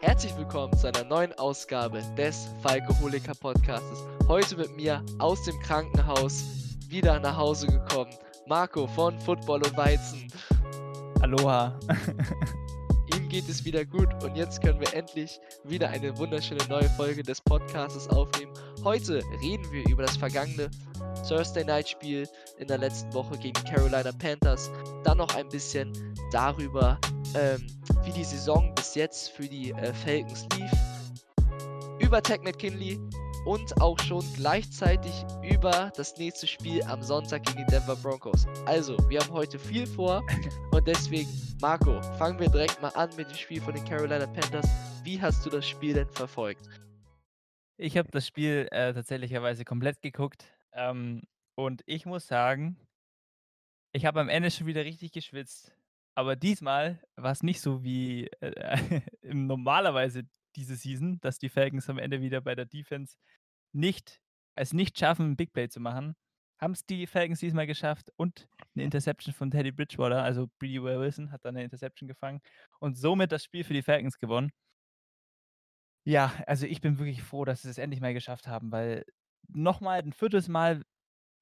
Herzlich willkommen zu einer neuen Ausgabe des Falkoholiker Podcasts. Heute mit mir aus dem Krankenhaus wieder nach Hause gekommen. Marco von Football und Weizen. Aloha. Ihm geht es wieder gut und jetzt können wir endlich wieder eine wunderschöne neue Folge des Podcasts aufnehmen. Heute reden wir über das vergangene Thursday Night Spiel in der letzten Woche gegen die Carolina Panthers. Dann noch ein bisschen darüber, ähm, wie die Saison bis jetzt für die äh, Falcons lief. Über Tech McKinley und auch schon gleichzeitig über das nächste Spiel am Sonntag gegen die Denver Broncos. Also, wir haben heute viel vor und deswegen, Marco, fangen wir direkt mal an mit dem Spiel von den Carolina Panthers. Wie hast du das Spiel denn verfolgt? Ich habe das Spiel äh, tatsächlicherweise komplett geguckt ähm, und ich muss sagen, ich habe am Ende schon wieder richtig geschwitzt. Aber diesmal war es nicht so wie äh, normalerweise diese Season, dass die Falcons am Ende wieder bei der Defense nicht es nicht schaffen, ein Big Play zu machen. Haben es die Falcons diesmal geschafft und eine Interception von Teddy Bridgewater, also Brady Wilson, hat dann eine Interception gefangen und somit das Spiel für die Falcons gewonnen. Ja, also ich bin wirklich froh, dass sie es endlich mal geschafft haben, weil nochmal ein viertes Mal,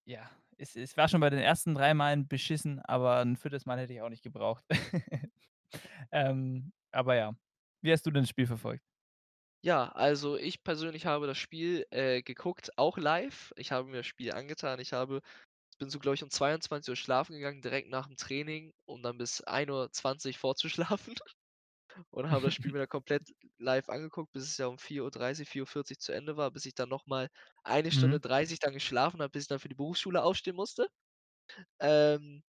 ja, es, es war schon bei den ersten drei Malen beschissen, aber ein viertes Mal hätte ich auch nicht gebraucht. ähm, aber ja, wie hast du denn das Spiel verfolgt? Ja, also ich persönlich habe das Spiel äh, geguckt, auch live. Ich habe mir das Spiel angetan. Ich habe, bin so, glaube ich, um 22 Uhr schlafen gegangen, direkt nach dem Training, um dann bis 1.20 Uhr vorzuschlafen. Und habe das Spiel mir dann komplett live angeguckt, bis es ja um 4.30 Uhr, 4.40 Uhr zu Ende war, bis ich dann nochmal eine Stunde Mhm. 30 dann geschlafen habe, bis ich dann für die Berufsschule aufstehen musste. Ähm,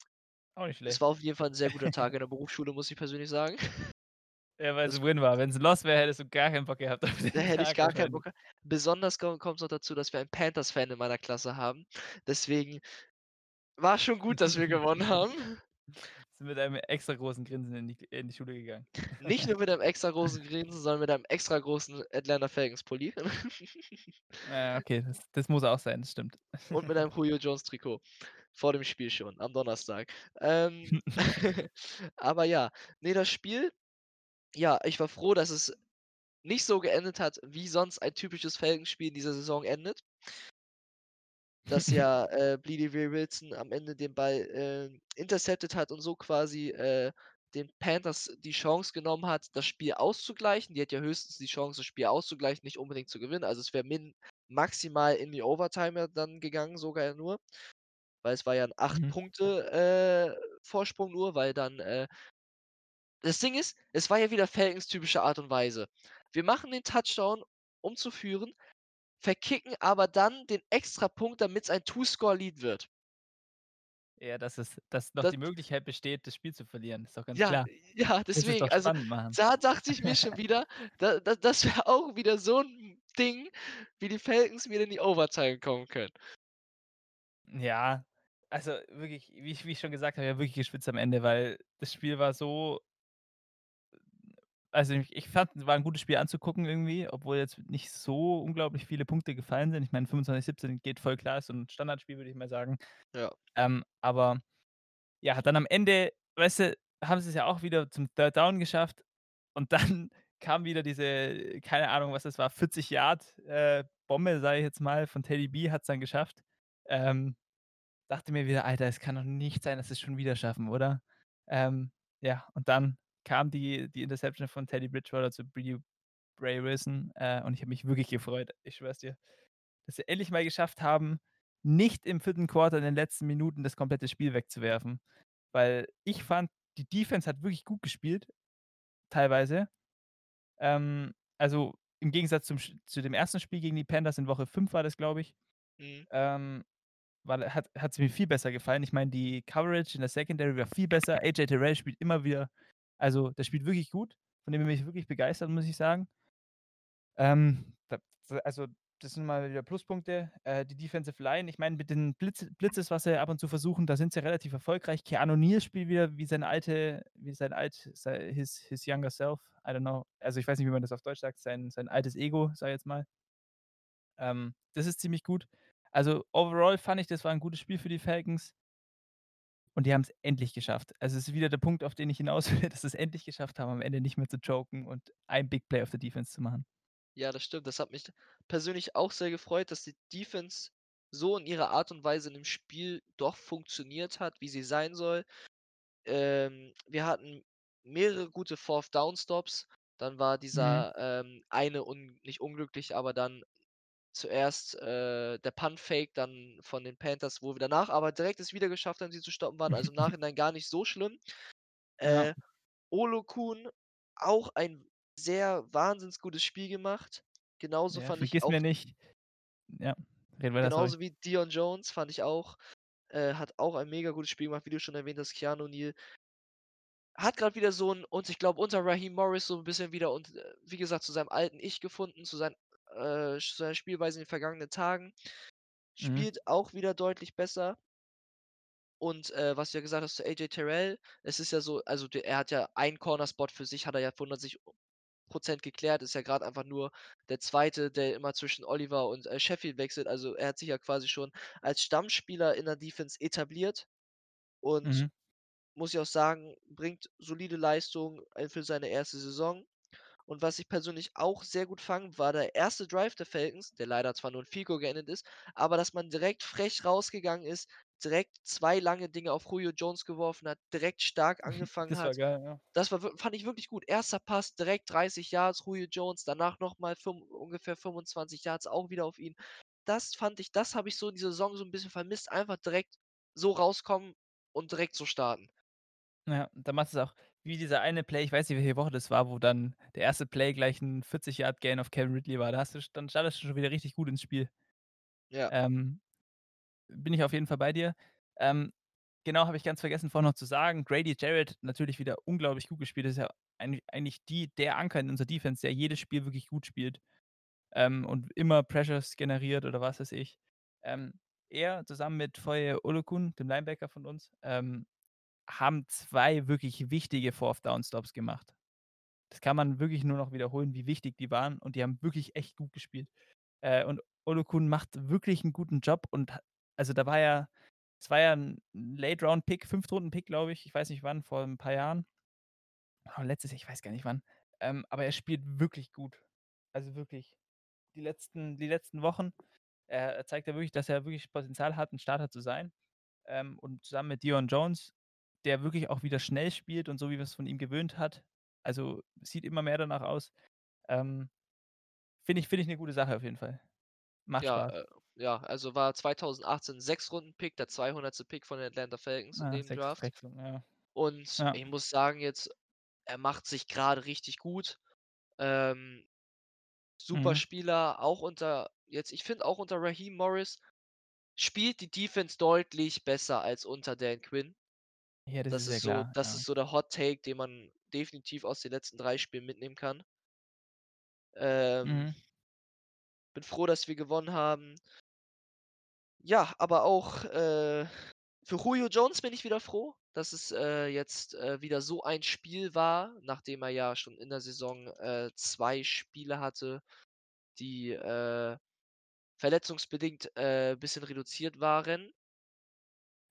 Auch nicht es schlecht. war auf jeden Fall ein sehr guter Tag in der Berufsschule, muss ich persönlich sagen. Ja, weil es Win war. Wenn es Loss wäre, hättest du gar keinen Bock gehabt Da hätte ich gar keinen. Bock. Besonders ko kommt's noch dazu, dass wir einen Panthers-Fan in meiner Klasse haben. Deswegen war schon gut, dass wir gewonnen haben. Sind mit einem extra großen Grinsen in die, in die Schule gegangen. Nicht nur mit einem extra großen Grinsen, sondern mit einem extra großen Atlanta Falcons Pulli. Ja, okay, das, das muss auch sein, das stimmt. Und mit einem Julio Jones Trikot. Vor dem Spiel schon, am Donnerstag. Ähm, aber ja, ne, das Spiel, ja, ich war froh, dass es nicht so geendet hat, wie sonst ein typisches Falcons-Spiel in dieser Saison endet. Dass ja, äh, Bleedy Will Wilson am Ende den Ball, äh, intercepted hat und so quasi, äh, den Panthers die Chance genommen hat, das Spiel auszugleichen. Die hat ja höchstens die Chance, das Spiel auszugleichen, nicht unbedingt zu gewinnen. Also, es wäre min maximal in die Overtime ja dann gegangen, sogar ja nur. Weil es war ja 'n 8 Mhm. Äh, nur, weil dann, äh das Ding ist, es war ja wieder Falcons typische Art und Weise. Wir machen den Touchdown, um zu führen, verkicken aber dann den Extrapunkt, damit's ein Two-Score-Lead wird. Ja, dass es dass noch Das die Möglichkeit besteht, das Spiel zu verlieren, ist doch ganz Ja, klar. ja, es deswegen. Also, da dachte ich mir schon wieder, da da das wäre auch wieder so 'n Ding, wie die Falcons wieder in die Overtime kommen können. Ja, also wirklich, wie ich wie ich schon gesagt habe, habe wirklich geschwitzt am Ende, weil das Spiel war so also ich ich fand, war 'n gutes Spiel anzugucken irgendwie, obwohl jetzt nicht so unglaublich viele Punkte gefallen sind. Ich meine, 25-17 geht voll klar, ist so 'n Standardspiel, würde ich mal sagen. Ja. Ähm, aber ja, dann am Ende, weißt du, haben sie's ja auch wieder zum Third Down geschafft und dann kam wieder diese, keine Ahnung, was das war, 40 Yard, äh, Bombe, sage ich jetzt mal, von Teddy B hat's dann geschafft. Ähm, dachte mir wieder: „Alter, es kann doch nicht sein, dass sie's schon wieder schaffen, oder?“ Ähm, ja, und dann kam die die Interception von Teddy Bridgewater zu Brady Bray Wilson, äh, und ich habe mich wirklich gefreut. Ich schwöre es dir, dass sie endlich mal geschafft haben, nicht im 4. Quarter in den letzten Minuten das komplette Spiel wegzuwerfen. Weil ich fand, die Defense hat wirklich gut gespielt, teilweise. Ähm, also im Gegensatz zum zu dem ersten Spiel gegen die Panthers in Woche 5 war das, glaube ich. Mhm. Ähm, weil hat hat's mir viel besser gefallen. Ich meine, die Coverage in der Secondary war viel besser. AJ Terrell spielt immer wieder also, der spielt wirklich gut. Von dem bin ich wirklich begeistert, muss ich sagen. Ähm, also, das sind mal wieder Pluspunkte. Äh, die Defensive Line, ich meine, mit den Blitz Blitzes, was sie ab und zu versuchen, da sind sie relativ erfolgreich. Keanu Neal spielt wieder wie seine alte wie sein alt his his younger self, I don't know. Also, ich weiß nicht, wie man das auf Deutsch sagt, sein sein altes Ego, sage ich jetzt mal. Ähm, das ist ziemlich gut. Also, overall fand ich, das war 'n gutes Spiel für die Falcons. Und die haben's endlich geschafft. Also, es ist wieder der Punkt, auf den ich hinaus will, dass sie's endlich geschafft haben, am Ende nicht mehr zu choken und ein Big Play auf der Defense zu machen. Ja, das stimmt. Das hat mich persönlich auch sehr gefreut, dass die Defense so in ihrer Art und Weise in dem Spiel doch funktioniert hat, wie sie sein soll. Ähm, wir hatten mehrere gute Fourth Down Stops. Dann war Mhm. dieser, ähm, eine un nicht unglücklich, aber dann zuerst, äh, der Punt Fake dann von den Panthers, wo wir danach aber direkt es wieder geschafft haben, sie zu stoppen, waren also im Nachhinein gar nicht so schlimm. Ja. Äh, Olokun, auch ein sehr wahnsinns gutes Spiel gemacht. Genauso Ja, fand ich vergiss mir auch nicht ja, red weiter, sorry. genauso wie Deion Jones fand ich auch äh, hat auch ein mega gutes Spiel gemacht, wie du schon erwähnt hast, Keanu Neal hat grad wieder so 'n und ich glaube, unter Raheem Morris so 'n bisschen wieder und, äh, wie gesagt, zu seinem alten Ich gefunden, zu seinen äh, seiner Spielweise in den vergangenen Tagen. Mhm. Spielt auch wieder deutlich besser. Und, äh, was du ja gesagt hast zu AJ Terrell, es ist ja so also, der er hat ja einen Corner-Spot für sich hat er ja 95 % geklärt, ist ja grad einfach nur der 2., der immer zwischen Oliver und, äh, Sheffield wechselt. Also, er hat sich ja quasi schon als Stammspieler in der Defense etabliert und Mhm. muss ich auch sagen, bringt solide Leistung, äh, für seine 1. Saison. Und was ich persönlich auch sehr gut fand, war der 1. Drive der Falcons, der leider zwar nur in Goal geendet ist, aber dass man direkt frech rausgegangen ist, direkt 2 lange Dinger auf Julio Jones geworfen hat, direkt stark angefangen Das war hat. geil, ja. Das war fand ich wirklich gut. 1. Pass, direkt 30 Yards, Julio Jones, danach noch mal fün ungefähr 25 Yards auch wieder auf ihn. Das fand ich das habe ich so in dieser Saison so 'n bisschen vermisst, einfach direkt so rauskommen und direkt so starten. Ja, da machst du's auch wie dieser eine Play, ich weiß nicht, welche Woche das war, wo dann der 1. Play gleich 'n 40 Yard Gain auf Calvin Ridley war. Da hast du dann startest du schon wieder richtig gut ins Spiel. Ja. Ähm, bin ich auf jeden Fall bei dir. Ähm, genau, habe ich ganz vergessen vorhin noch zu sagen, Grady Jarrett natürlich wieder unglaublich gut gespielt. Das ist ja eigentlich die der Anker in unserer Defense, der jedes Spiel wirklich gut spielt, ähm, und immer Pressures generiert oder was weiß ich. Ähm, er zusammen mit Foye Oluokun, dem Linebacker von uns, ähm, haben 2 wirklich wichtige Fourth Down Stops gemacht. Das kann man wirklich nur noch wiederholen, wie wichtig die waren und die haben wirklich echt gut gespielt. Äh, und Oluokun macht wirklich 'n guten Job und also, da war ja es war ja 'n Late Round Pick, Fünftrunden-Pick, glaube ich. Ich weiß nicht wann, vor 'n paar Jahren. Oh, letztes Jahr, ich weiß gar nicht wann. Ähm, aber er spielt wirklich gut. Also, wirklich. Die letzten die letzten Wochen, äh, zeigt er wirklich, dass er wirklich Potenzial hat, 'n Starter zu sein. Ähm, und zusammen mit Deion Jones, der wirklich auch wieder schnell spielt und so, wie wir's von ihm gewöhnt hat. Also, sieht immer mehr danach aus. Ähm, finde ich finde ich 'ne gute Sache auf jeden Fall. Macht Ja, Spaß. äh, ja, also, war 2018 Sechstrunden-Pick, der 200. Pick von den Atlanta Falcons in Ah, dem 6 Draft. Ja. Und Ja. ich muss sagen jetzt, er macht sich grade richtig gut. Ähm, super Mhm. Spieler, auch unter jetzt ich finde auch unter Raheem Morris spielt die Defense deutlich besser als unter Dan Quinn. Ja, das ist Das ja ist so klar, das ja. ist so der Hot Take, den man definitiv aus den letzten 3 Spielen mitnehmen kann. Ähm Mhm. bin froh, dass wir gewonnen haben. Ja, aber auch, äh, für Julio Jones bin ich wieder froh, dass es, äh, jetzt, äh, wieder so ein Spiel war, nachdem er ja schon in der Saison, äh, 2 Spiele hatte, die, äh, verletzungsbedingt, äh, bisschen reduziert waren.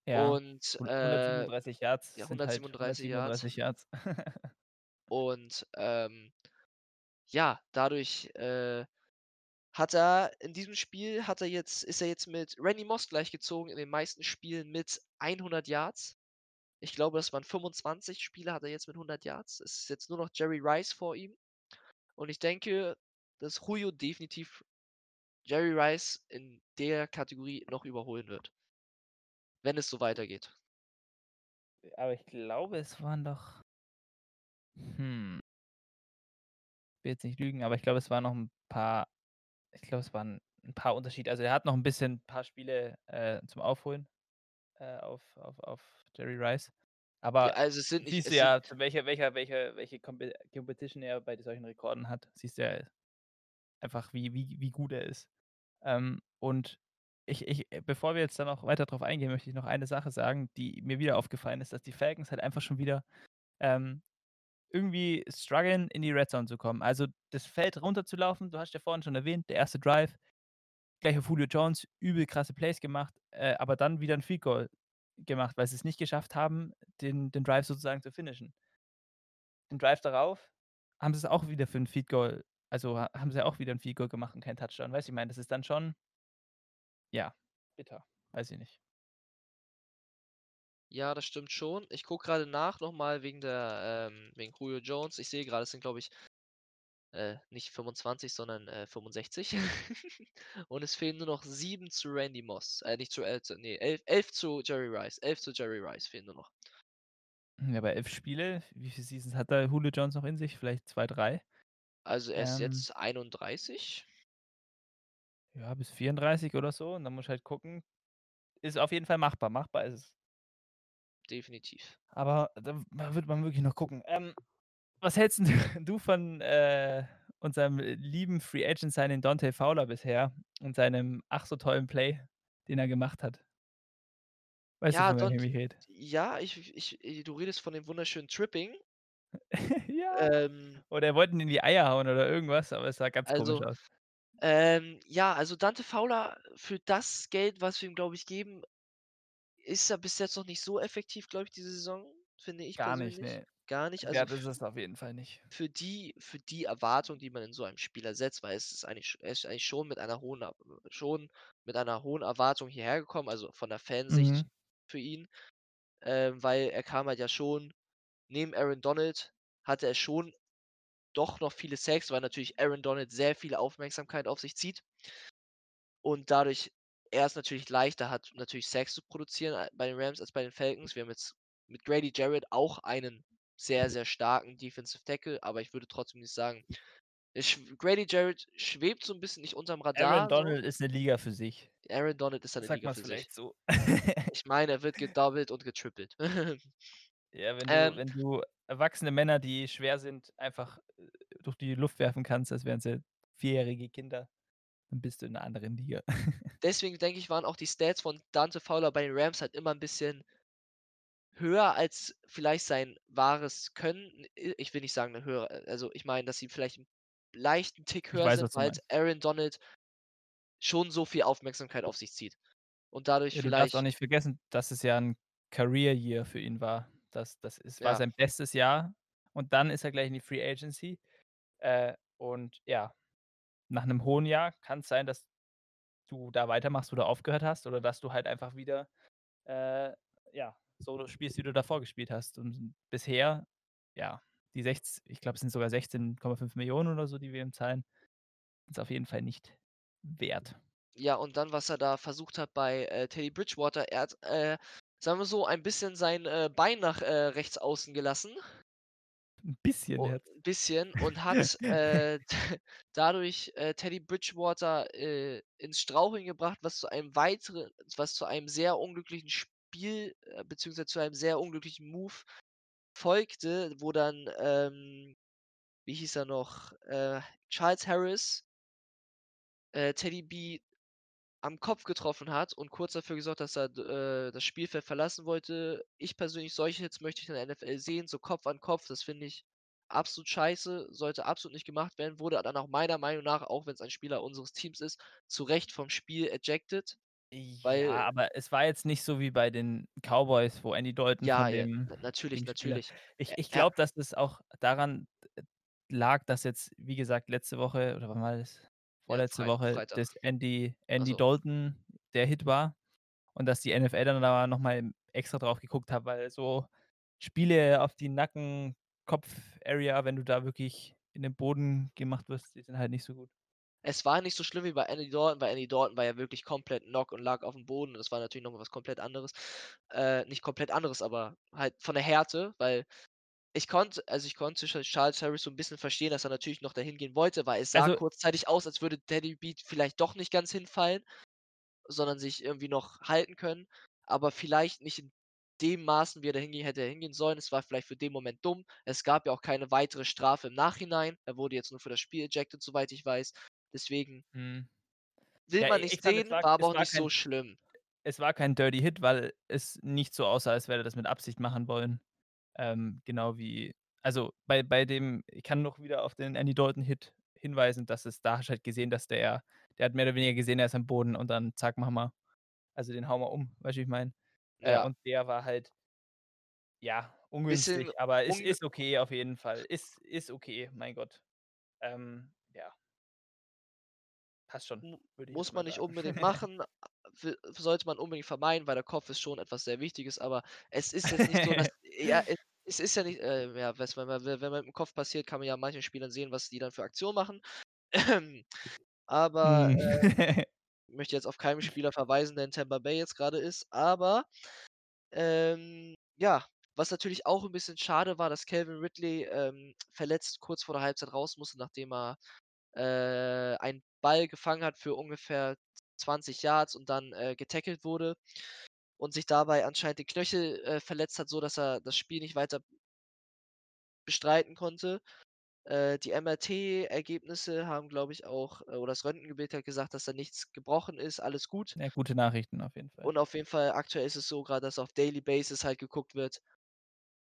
Ja, Und, äh, 137 Yards ja, sind halt 137 Yards. 137 Yards. Und, ähm, ja, dadurch, äh, hat er in diesem Spiel hat er jetzt ist er jetzt mit Randy Moss gleichgezogen in den meisten Spielen mit 100 Yards. Ich glaube, das waren 25 Spiele hat er jetzt mit 100 Yards. Es ist jetzt nur noch Jerry Rice vor ihm. Und ich denke, dass Julio definitiv Jerry Rice in der Kategorie noch überholen wird wenn es so weitergeht. Aber ich glaube, es waren doch hm will jetzt nicht lügen, aber ich glaube, es waren noch 'n paar ich glaube, es waren 'n paar Unterschiede. Also, er hat noch 'n bisschen paar Spiele, äh, zum Aufholen, äh, auf auf auf Jerry Rice. Ja, Aber also, es sind nicht siehst du es sind ja, welcher welcher welche Compe Competition er bei solchen Rekorden hat. Siehst du ja einfach, wie wie wie gut er ist. Ähm, und ich ich bevor wir jetzt da noch weiter drauf eingehen, möchte ich noch eine Sache sagen, die mir wieder aufgefallen ist, dass die Falcons halt einfach schon wieder, ähm, irgendwie strugglen, in die Red Zone zu kommen. Also, das Feld runterzulaufen, du hast ja vorhin schon erwähnt, der 1. Drive, gleich auf Julio Jones, übel krasse Plays gemacht, äh, aber dann wieder 'n Field Goal. gemacht, weil sie's nicht geschafft haben, den den Drive sozusagen zu finishen. Den Drive darauf haben sie's auch wieder für 'n Field Goal also, ha haben sie auch wieder 'n Field Goal gemacht und keinen Touchdown. Weißt du, ich meine, das ist dann schon ja, bitter. Weiß ich nicht. Ja, das stimmt schon. Ich gucke grade nach noch mal wegen der ähm, wegen Julio Jones. Ich sehe grade, es sind, glaube ich äh, nicht 25, sondern, äh, 65. Und es fehlen nur noch 7 zu Randy Moss. Äh, nicht zu äh, zu ne, 11 11 zu Jerry Rice. 11 zu Jerry Rice fehlen nur noch. Ja, aber 11 Spiele, wie viele Seasons hat da Julio Jones noch in sich? Vielleicht 2, 3? Also, er ist Ähm jetzt 31. Ja, bis 34 oder so und dann musst du halt gucken. Ist auf jeden Fall machbar. Machbar ist es. Definitiv. Aber da wird man wirklich noch gucken. Ähm, was hältst du von, äh, unserem lieben Free Agent Signing Dante Fowler bisher und seinem ach so tollen Play, den er gemacht hat? Weißt du, Ja, von welchem Dant ich rede? ja, ich ich äh, du redest von dem wunderschönen Tripping. Ja. Ähm Oder er wollte ihn in die Eier hauen oder irgendwas, aber es sah ganz komisch Also, aus. Ähm, ja, also, Dante Fowler für das Geld, was wir ihm, glaube ich, geben ist er bis jetzt noch nicht so effektiv, glaube ich, diese Saison, finde ich Gar nicht, persönlich. ne. Gar nicht. Also, Wert ist f es auf jeden Fall nicht. für die für die Erwartung, die man in so einem Spieler setzt, weil es ist eigentlich er ist eigentlich schon mit einer hohen schon mit einer hohen Erwartung hierher gekommen, also, von der Mhm. Fansicht für ihn. Ähm, weil er kam halt ja schon neben Aaron Donald hatte er schon doch noch viele Sacks, weil natürlich Aaron Donald sehr viel Aufmerksamkeit auf sich zieht. Und dadurch er es natürlich leichter hat, natürlich Sacks zu produzieren, a bei den Rams als bei den Falcons. Wir haben jetzt mit Grady Jarrett auch einen sehr, sehr starken Defensive Tackle, aber ich würde trotzdem nicht sagen Grady Jarrett schwebt so 'n bisschen nicht unterm Aaron Radar so. Donald ist 'ne Liga für sich. Aaron Donald ist eine Sagt Liga für sich. so. Ich meine, er wird gedoubelt und getrippelt. Ja, wenn du Ähm wenn du erwachsene Männer, die schwer sind, einfach, äh, durch die Luft werfen kannst, als wären sie vierjährige Kinder, dann bist du in 'ner anderen Liga. Deswegen denke ich, waren auch die Stats von Dante Fowler bei den Rams halt immer 'n bisschen höher als vielleicht sein wahres Können. Ich will nicht sagen 'ne höhere äh, also, ich meine, dass sie vielleicht 'n leichten Tick höher weiß, sind, weil. Aaron Donald schon so viel Aufmerksamkeit auf sich zieht. Und dadurch Ja, du darfst auch vielleicht nicht vergessen, dass es ja 'n Career Year für ihn war. Das das ist war Ja. sein bestes Jahr und dann ist er gleich in die Free Agency. Äh, und ja, nach 'nem hohen Jahr kann's sein, dass du da weitermachst, wo du aufgehört hast oder dass du halt einfach wieder, äh, ja, so spielst, wie du davor gespielt hast. Und bisher, ja, die sechz ich glaube, es sind sogar 16,5 oder so, die wir ihm zahlen, ist auf jeden Fall nicht wert. Ja, und dann, was er da versucht hat bei, äh, Teddy Bridgewater, er hat, äh, sagen wir so, ein bisschen sein, äh, Bein nach, äh, rechts außen gelassen. 'N bisschen O jetzt. 'n bisschen und hat, äh, dadurch, äh, Teddy Bridgewater, äh, ins Straucheln gebracht, was zu einem weitere was zu einem sehr unglücklichen Spiel, äh, beziehungsweise zu einem sehr unglücklichen Move folgte, wo dann, ähm, wie hieß er noch, Charles Harris äh, Teddy B am Kopf getroffen hat und kurz dafür gesorgt, dass er äh, das Spielfeld verlassen wollte. Ich persönlich solche Hits möchte ich in der NFL sehen, so Kopf an Kopf, das finde ich absolut scheiße, sollte absolut nicht gemacht werden, wurde dann auch meiner Meinung nach, auch wenn's ein Spieler unseres Teams ist, zu Recht vom Spiel ejected, Ja, weil aber es war jetzt nicht so wie bei den Cowboys, wo Andy Dalton Ja, ja, dem na natürlich, natürlich. ich ich glaube, dass es auch daran, lag, dass jetzt, wie gesagt, letzte Woche oder wann war das? Ja, Vorletzte Frei Woche, Freitag. das Andy Andy so. Dalton der Hit war und dass die NFL dann da noch mal extra drauf geguckt hat, weil so Spiele auf die Nacken-Kopf-Area, wenn du da wirklich in den Boden gemacht wirst, die sind halt nicht so gut. Es war nicht so schlimm wie bei Andy Dalton, weil Andy Dalton war ja wirklich komplett Knock und lag aufm Boden. Das war natürlich noch mal was komplett anderes. Äh, nicht komplett anderes, aber halt von der Härte, weil ich konnte also, ich konnte Ch Charles Harris so 'n bisschen verstehen, dass er natürlich noch dahin gehen wollte, weil es sah Also kurzzeitig aus, als würde Teddy B vielleicht doch nicht ganz hinfallen, sondern sich irgendwie noch halten können, aber vielleicht nicht in dem Maßen, wie er da hinge hätte hingehen sollen. Es war vielleicht für den Moment dumm. Es gab ja auch keine weitere Strafe im Nachhinein. Er wurde jetzt nur für das Spiel ejected, soweit ich weiß. Deswegen Mhm. will Ja, man nicht sehen, war war aber auch war nicht so kein schlimm. es war kein Dirty Hit, weil es nicht so aussah, als wäre er das mit Absicht machen wollen. Ähm, genau wie also, bei bei dem ich kann noch wieder auf den Andy Dalton Hit hinweisen, dass es da halt gesehen, dass der der hat mehr oder weniger gesehen, er ist am Boden und dann zack, machen wir also, den hauen wir um. Weißt du, wie ich meine? Äh, Ja. und der war halt ja, ungünstig, aber es ungü ist okay auf jeden Fall. Ist ist okay, mein Gott. Ähm, ja. Passt schon, muss man nicht unbedingt machen, sollte man unbedingt vermeiden, weil der Kopf ist schon etwas sehr Wichtiges, aber es ist jetzt nicht so, dass ja, es es ist ja nicht, äh, ja, was wenn man wenn man mit'm Kopf passiert, kann man ja an manchen Spielern sehen, was die dann für Aktionen machen. Aber, Hm. äh, möchte jetzt auf keinen Spieler verweisen, der in Tampa Bay jetzt grade ist, aber, ähm, ja, was natürlich auch 'n bisschen schade war, dass Calvin Ridley, ähm, verletzt kurz vor der Halbzeit raus musste, nachdem er, äh, einen Ball gefangen hat für ungefähr 20 Yards und dann, äh, getackelt wurde und sich dabei anscheinend den Knöchel, äh, verletzt hat, sodass er das Spiel nicht weiter bestreiten konnte. Äh, die MRT-Ergebnisse haben, glaube ich, auch äh, oder das Röntgenbild hat gesagt, dass da nichts gebrochen ist, alles gut. Ja, gute Nachrichten auf jeden Fall. Und auf jeden Fall aktuell ist es so grad, dass auf Daily Basis halt geguckt wird,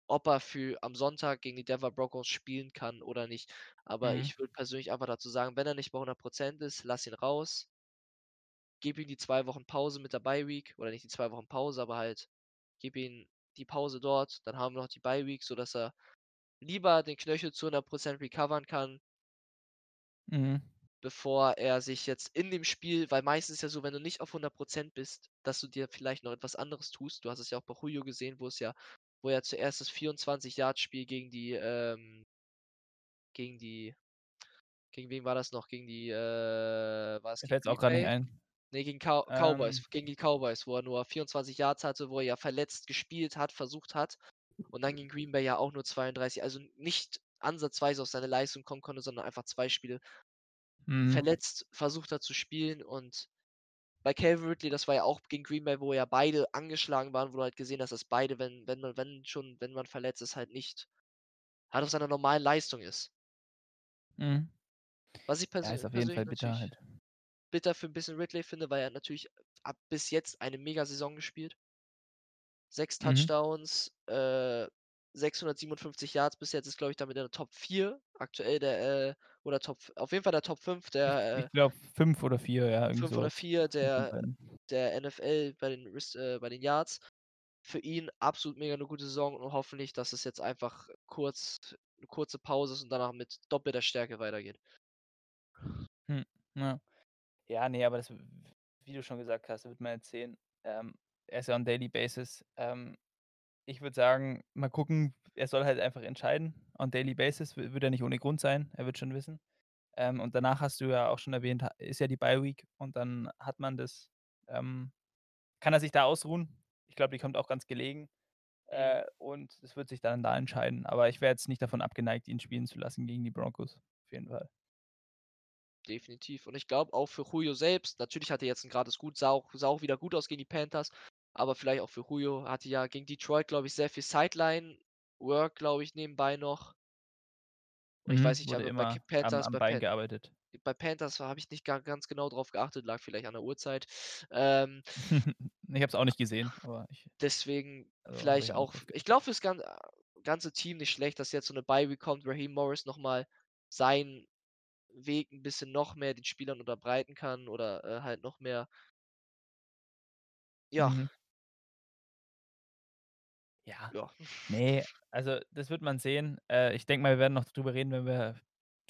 ob er für am Sonntag gegen die Denver Broncos spielen kann oder nicht. Aber Mhm. ich würde persönlich einfach dazu sagen, wenn er nicht bei 100 % ist, lass ihn raus. Gib ihm die 2 Wochen Pause mit der Bye Week oder nicht die 2 Wochen Pause, aber halt gib ihm die Pause dort, dann haben wir noch die Bye Week, sodass er lieber den Knöchel zu 100 % recovern kann Mhm. bevor er sich jetzt in dem Spiel weil meistens ist ja so, wenn du nicht auf 100 % bist, dass du dir vielleicht noch etwas anderes tust. Du hast es ja auch bei Julio gesehen, wo es ja wo er zuerst das 24-Yard-Spiel gegen die, ähm gegen die gegen wen war das noch? Gegen die, äh war es gegen auch grad nicht ein. Ne, gegen Cow Cowboys Ähm. gegen die Cowboys, wo er nur 24 Yards hatte, wo er ja verletzt gespielt hat versucht hat und dann gegen Green Bay ja auch nur 32, also nicht ansatzweise auf seine Leistung kommen konnte, sondern einfach 2 Spiele Mhm. verletzt versucht hat zu spielen und bei Calvin Ridley, das war ja auch gegen Green Bay, wo ja beide angeschlagen waren, wo du halt gesehen hast, dass beide, wenn wenn man wenn schon wenn man verletzt ist, halt nicht halt auf seiner normalen Leistung ist. Mhm. Was ich Ja, ist auf jeden persönlich Fall bitter halt. bitter für 'n bisschen Ridley finde, weil er natürlich ab bis jetzt eine Megasaison gespielt. 6 Mhm. Touchdowns, äh, 657 Yards bis jetzt, ist, glaube ich, damit in der Top 4 aktuell der, äh oder Top auf jeden Fall der Top 5 Ich der, ich äh glaube 5 oder 4, ja, irgendwie 5 oder sowas. 4 Eins von der der NFL bei den äh, bei den Yards. Für ihn absolut mega 'ne gute Saison und hoffentlich, dass es jetzt einfach kurz 'ne kurze Pause ist und danach mit doppelter Stärke weitergeht. Hm, ja. Ja, ne, aber das wie du schon gesagt hast, wird man jetzt sehen. Ähm, er ist ja on Daily Basis. Ähm, ich würde sagen, mal gucken, er soll halt einfach entscheiden. On Daily Basis wird ja nicht ohne Grund sein. Er wird schon wissen. Ähm, und danach hast du ja auch schon erwähnt, ist ja die Bye Week und dann hat man das ähm, kann er sich da ausruhen. Ich glaube, die kommt auch ganz gelegen. Mhm. Äh, und es wird sich dann da entscheiden. Aber ich wäre jetzt nicht davon abgeneigt, ihn spielen zu lassen gegen die Broncos, auf jeden Fall. Definitiv. Und ich glaube auch für Julio selbst natürlich hat er jetzt 'n grades gut sah auch sah auch wieder gut aus gegen die Panthers, aber vielleicht auch für Julio hatte ja gegen Detroit, glaube ich, sehr viel Sideline-Work, glaube ich, nebenbei noch. Und ich Mhm, weiß nicht, wurde aber bei immer am Panthers am bei Bein Pan gearbeitet. bei Panthers habe ich nicht ga ganz genau drauf geachtet, lag vielleicht an der Uhrzeit. Ähm Ich habe es auch nicht gesehen, ich deswegen also, habe vielleicht ich auch ich glaube fürs gan a ganze Team nicht schlecht, dass jetzt so 'ne Bye kommt, Raheem Morris noch mal seinen Weg 'n bisschen noch mehr den Spielern unterbreiten kann oder, äh, halt noch mehr ja. Mhm. Ja. Ja. Ne, also, das wird man sehen. Äh, ich denke mal, wir werden noch drüber reden, wenn wir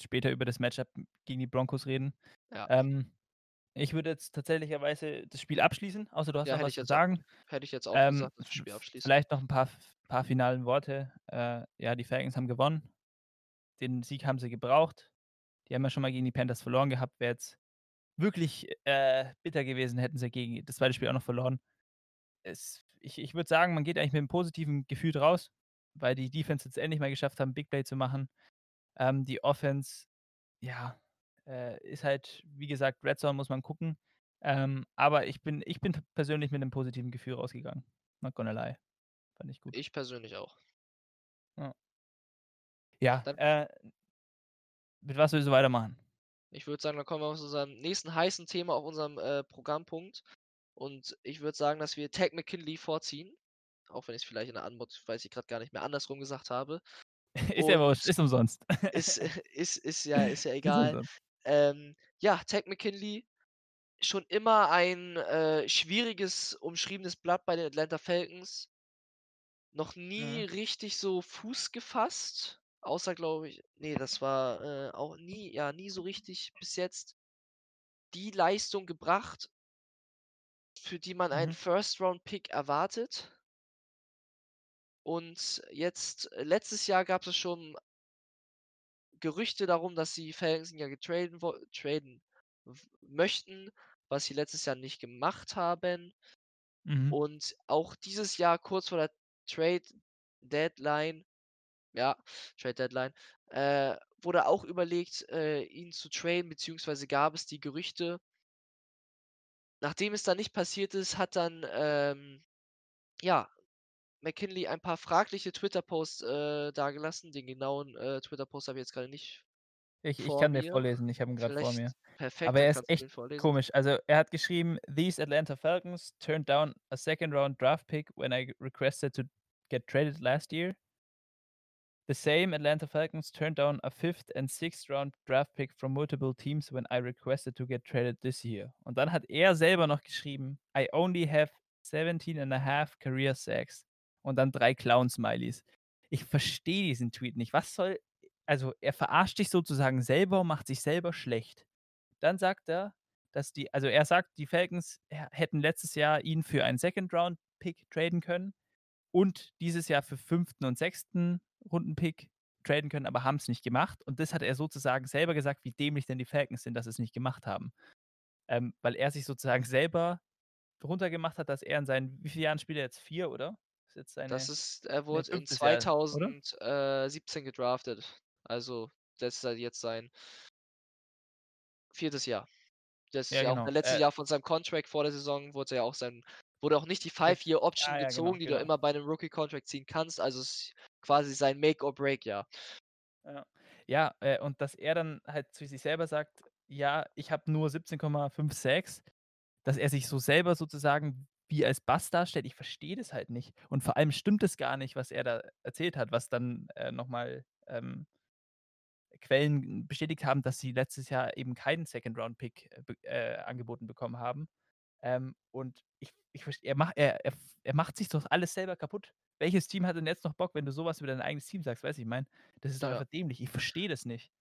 später über das Matchup gegen die Broncos reden. Ja. Ähm, ich würde jetzt tatsächlicherweise das Spiel abschließen, außer du hast Ja, noch was ich zu jetzt auch sagen. hätte ich jetzt auch Ähm, gesagt, das Spiel abschließen. vielleicht noch 'n paar paar finalen Worte. Äh, ja, die Falcons haben gewonnen. Den Sieg haben sie gebraucht. Die haben ja schon mal gegen die Panthers verloren gehabt. Wäre jetzt wirklich, äh, bitter gewesen, hätten sie gegen das 2. Spiel auch noch verloren. Es ich ich würde sagen, man geht eigentlich mit 'nem positiven Gefühl raus, weil die Defense jetzt endlich mal geschafft haben, Big Play zu machen. Ähm, die Offense, ja, äh, ist halt, wie gesagt, Red Zone muss man gucken. Ähm, aber ich bin ich bin persönlich mit 'nem positiven Gefühl rausgegangen. Not gonna lie. Fand ich gut. Ich persönlich auch. Ja. Ja, Dann äh mit was willst du weitermachen? Ich würde sagen, dann kommen wir zu unserem nächsten heißen Thema auf unserem, äh, Programmpunkt. Und ich würde sagen, dass wir Takk McKinley vorziehen, auch wenn ich's vielleicht in der Antwort, weiß ich grad gar nicht mehr, andersrum gesagt habe. Ist ja ist umsonst. ist ist ist ja ist ja Ist egal. umsonst. Ähm, ja, Takk McKinley schon immer ein, äh, schwieriges, umschriebenes Blatt bei den Atlanta Falcons. Noch nie Mhm. richtig so Fuß gefasst, außer glaube ich ne, das war, äh, auch nie ja, nie so richtig bis jetzt die Leistung gebracht für die man einen Mhm. First Round Pick erwartet. Und jetzt letztes Jahr gab es schon Gerüchte darum, dass ihn ja getraden traden möchten, was sie letztes Jahr nicht gemacht haben. Mhm. Und auch dieses Jahr kurz vor der Trade Deadline ja, Trade Deadline, äh, wurde auch überlegt, äh, ihn zu traden, beziehungsweise gab es die Gerüchte Nachdem es dann nicht passiert ist, hat dann, ähm, ja, McKinley ein paar fragliche Twitter-Posts, äh, dagelassen. Den genauen, äh, Twitter-Post habe ich jetzt grade nicht Ich ich kann mir. vorlesen, ich habe ihn grad vor mir. perfekt, Aber er ist echt den komisch. Also, er hat geschrieben: „These Atlanta Falcons turned down a second round draft pick when I requested to get traded last year." „The same Atlanta Falcons turned down a fifth and sixth round draft pick from multiple teams when I requested to get traded this year." Und dann hat er selber noch geschrieben: „I only have 17 and a half career sacks." Und dann 3 Clown-Smileys. Ich verstehe diesen Tweet nicht. Was soll also, er verarscht sich sozusagen selber und macht sich selber schlecht. Dann sagt er, dass die also, er sagt, die Falcons hä hätten letztes Jahr ihn für einen Second Round Pick traden können und dieses Jahr für 5. und 6. Runden-Pick traden können, aber haben's nicht gemacht. Und das hat er sozusagen selber gesagt, wie dämlich denn die Falcons sind, dass sie's nicht gemacht haben. Ähm, weil er sich sozusagen selber runtergemacht hat, dass er in seinen wie viele Jahren spielt er jetzt? 4, oder? Ist jetzt Das seine ist er wurde in 5. Jahr, oder? 2000 äh, 17 gedraftet. Also, das ist halt jetzt sein 4. Jahr. Das ist Ja, ja auch genau. der letzte Äh Jahr von seinem Contract vor der Saison wurde ja auch sein wurde auch nicht die Das Five Year Option ah ja, genau, gezogen, die du genau. immer bei 'nem Rookie Contract ziehen kannst. Also, es ist quasi sein Make or Break Jahr. Ja. Ja, äh, und dass er dann halt zu sich selber sagt: „Ja, ich habe nur 17,5 Sacks." Dass er sich so selber sozusagen wie als Bust darstellt, ich verstehe das halt nicht. Und vor allem stimmt es gar nicht, was er da erzählt hat, was dann, äh, noch mal, ähm Quellen bestätigt haben, dass sie letztes Jahr eben keinen Second Round Pick, äh, äh, angeboten bekommen haben. Ähm, und ich ich er macht er er er macht sich doch alles selber kaputt. Welches Team hat denn jetzt noch Bock, wenn du so was über dein eigenes Team sagst? Wie ich meine? Das ist doch Ja. einfach dämlich. Ich verstehe das nicht.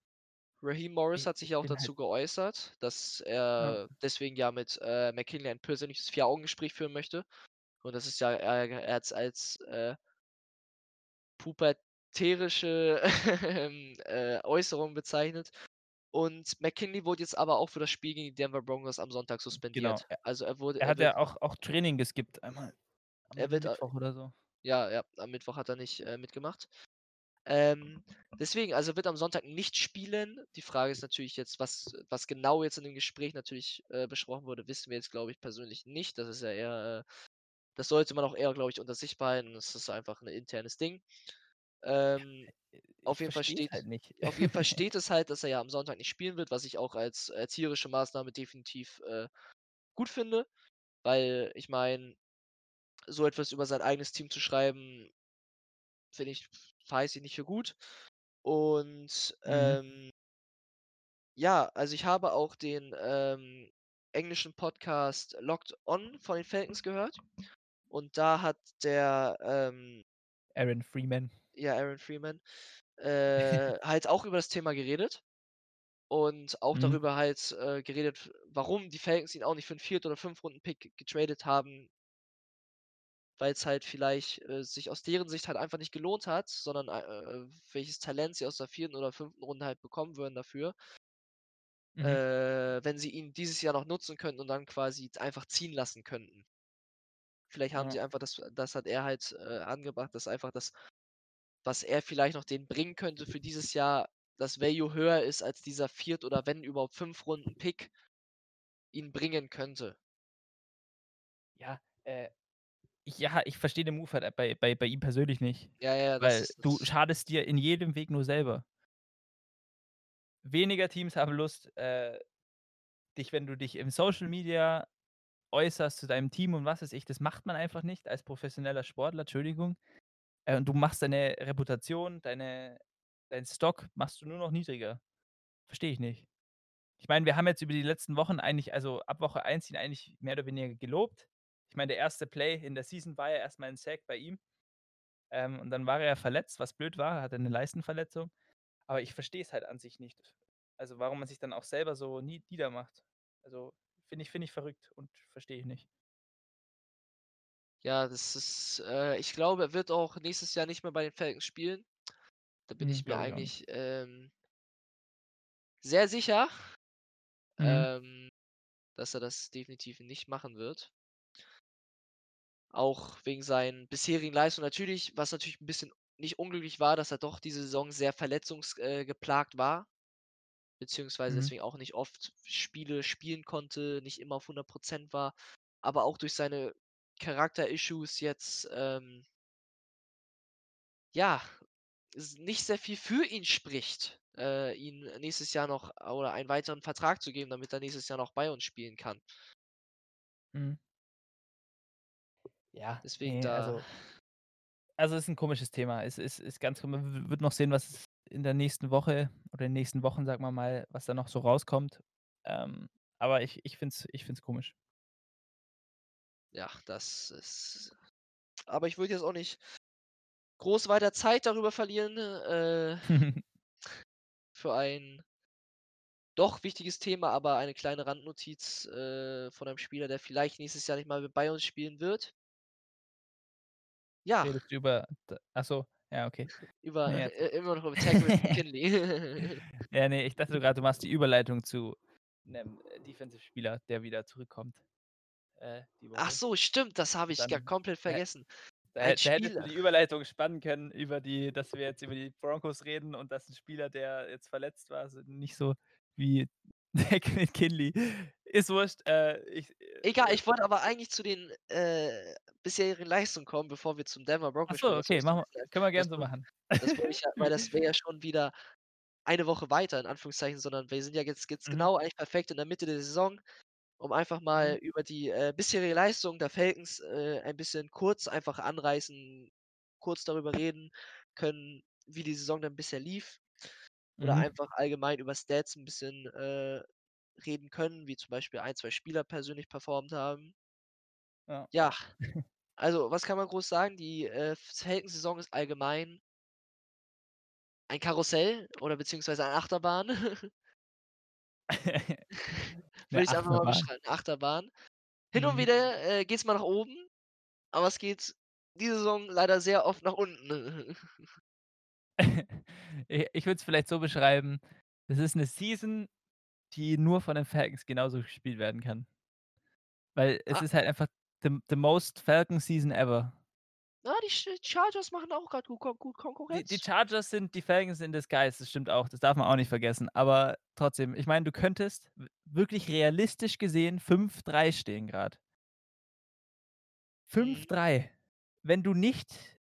Raheem Morris hat sich ich ja auch halt dazu geäußert, dass Ja. er deswegen ja mit, äh, McKinley ein persönliches Vier-Augen-Gespräch führen möchte. Und das ist ja er er hat's als, äh pubertärische, ähm, äh, Äußerung bezeichnet. Und McKinley wurde jetzt aber auch für das Spiel gegen die Denver Broncos am Sonntag Genau. suspendiert. Er Also, er wurde er er hat ja auch auch Training geskippt einmal er am wird, äh Mittwoch oder so. ja, ja, am Mittwoch hat er nicht, äh, mitgemacht. Ähm, deswegen, also, er wird am Sonntag nicht spielen. Die Frage ist natürlich jetzt, was was genau jetzt in dem Gespräch natürlich, äh, besprochen wurde, wissen wir jetzt, glaube ich, persönlich nicht. Das ist ja eher, äh das sollte man auch eher, glaube ich, unter sich behalten. Das ist einfach 'n internes Ding. Ähm, äh, auf ich jeden Fall steht halt auf jeden Fall steht es halt, dass er ja am Sonntag nicht spielen wird, was ich auch als erzieherische Maßnahme definitiv, äh, gut finde, weil ich meine, so etwas über sein eigenes Team zu schreiben finde ich halte ich nicht für gut. Und, Mhm. ähm ja, also, ich habe auch den, ähm, englischen Podcast „Locked On“ von den Falcons gehört. Und da hat der, ähm Aaron Freeman. Ja, Aaron Freeman, äh, halt auch über das Thema geredet. Und auch Mhm. darüber halt, äh, geredet, warum die Falcons ihn auch nicht für 'n Viert oder Fünft-Runden-Pick getradet haben weil's halt vielleicht, äh, sich aus deren Sicht halt einfach nicht gelohnt hat, sondern, äh, äh, welches Talent sie aus der 4. oder 5. Runde halt bekommen würden dafür Mhm. äh, wenn sie ihn dieses Jahr noch nutzen könnten und dann quasi einfach ziehen lassen könnten. Vielleicht haben Ja. sie einfach das das hat er halt, äh, angebracht, dass einfach das, was er vielleicht noch denen bringen könnte für dieses Jahr, das Value höher ist als dieser Viert oder wenn überhaupt Fünft-Runden-Pick ihnen bringen könnte. Ja, äh, ja, ich verstehe den Move halt bei bei bei ihm persönlich nicht, Ja, ja, das weil ist du schadest dir in jedem Weg nur selber. Weniger Teams haben Lust, äh, dich wenn du dich im Social Media äußerst zu deinem Team und was weiß ich, das macht man einfach nicht als professioneller Sportler, Entschuldigung. Äh, und du machst deine Reputation, deine deinen Stock machst du nur noch niedriger. Verstehe ich nicht. Ich meine, wir haben jetzt über die letzten Wochen eigentlich also, ab Woche 1 ihn eigentlich mehr oder weniger gelobt. Ich meine, der erste Play in der Season war ja erst mal 'n Sack bei ihm. Ähm, und dann war er ja verletzt, was blöd war. Hatte 'ne Leistenverletzung. Aber ich verstehe es halt an sich nicht. Also, warum man sich dann auch selber so nie niedermacht. Also, finde ich finde ich verrückt und verstehe ich nicht. Ja, das ist äh, ich glaube, er wird auch nächstes Jahr nicht mehr bei den Falcons spielen. Da bin Mhm, ich mir eigentlich, ähm sehr sicher Mhm. ähm, dass er das definitiv nicht machen wird. Auch wegen seinen bisherigen Leistungen. Natürlich was natürlich 'n bisschen nicht unglücklich war, dass er doch diese Saison sehr verletzungs äh, war, beziehungsweise Mhm. deswegen auch nicht oft Spiele spielen konnte, nicht immer auf 100 % war, aber auch durch seine Charakter-Issues jetzt, ähm ja, nicht sehr viel für ihn spricht, äh, ihn nächstes Jahr noch oder einen weiteren Vertrag zu geben, damit er nächstes Jahr noch bei uns spielen kann. Mhm. Ja, Deswegen ne, da also also, ist 'n komisches Thema. Es ist ist ganz w w wird noch sehen, was in der nächsten Woche oder in den nächsten Wochen, sagen wir mal, was da noch so rauskommt. Ähm, aber ich ich finde es ich finde es komisch. Ja, das ist aber ich würde jetzt auch nicht groß weiter Zeit darüber verlieren, äh für ein doch wichtiges Thema, aber eine kleine Randnotiz, äh, von einem Spieler, der vielleicht nächstes Jahr nicht mal bei uns spielen wird. Ja. Redest du über d ach so, ja, okay. Über erzähl. i immer noch über Takvin McKinley. Ja, ne, ich dachte grad, du machst die Überleitung zu 'nem Defensive-Spieler, der wieder zurückkommt, äh, Ach so, stimmt, das habe ich ja dann komplett hä vergessen. da Ein hä da hättest du die Überleitung spannen können über die dass wir jetzt über die Broncos reden und dass 'n Spieler, der jetzt verletzt war, nicht so wie Takvin McKinley. Ist wurscht, äh, ich, Egal, äh ich wollte aber eigentlich zu den, äh, bisherigen Leistungen kommen, bevor wir zum Denver Ach Broncos so, Spieler okay, machen wir können wir das gern so machen. das ich ja weil das wäre ja schon wieder eine Woche weiter in Anführungszeichen, sondern wir sind ja jetzt jetzt Mhm. genau eigentlich perfekt in der Mitte der Saison, um einfach mal Mhm. über die, äh, bisherige Leistung der Falcons, äh, ein bisschen kurz einfach anreißen, kurz darüber reden können, wie die Saison denn bisher lief oder Mhm. einfach allgemein über Stats 'n bisschen, äh, reden können, wie zum Beispiel 1, 2 Spieler persönlich performt haben. Ja. Ja, also, was kann man groß sagen? Die, äh, Falcons-Saison ist allgemein ein Karussell oder beziehungsweise eine Achterbahn. Würde ich einfach mal beschreiben, Achterbahn. Hin und Mhm. wieder, äh, geht's mal nach oben, aber es geht diese Saison leider sehr oft nach unten. Ich würde es vielleicht so beschreiben, es ist 'ne Season, die nur von den Falcons genauso gespielt werden kann. Weil es Ah ist halt einfach the the most Falcon Season ever. Ja, die Ch Chargers machen auch grad gut gut Die die Konkurrenz. Chargers sind die Falcons in disguise, das stimmt auch, das darf man auch nicht vergessen. Aber trotzdem, ich meine, du könntest wirklich realistisch gesehen 5-3 stehen fünf Mhm. drei. Wenn du nicht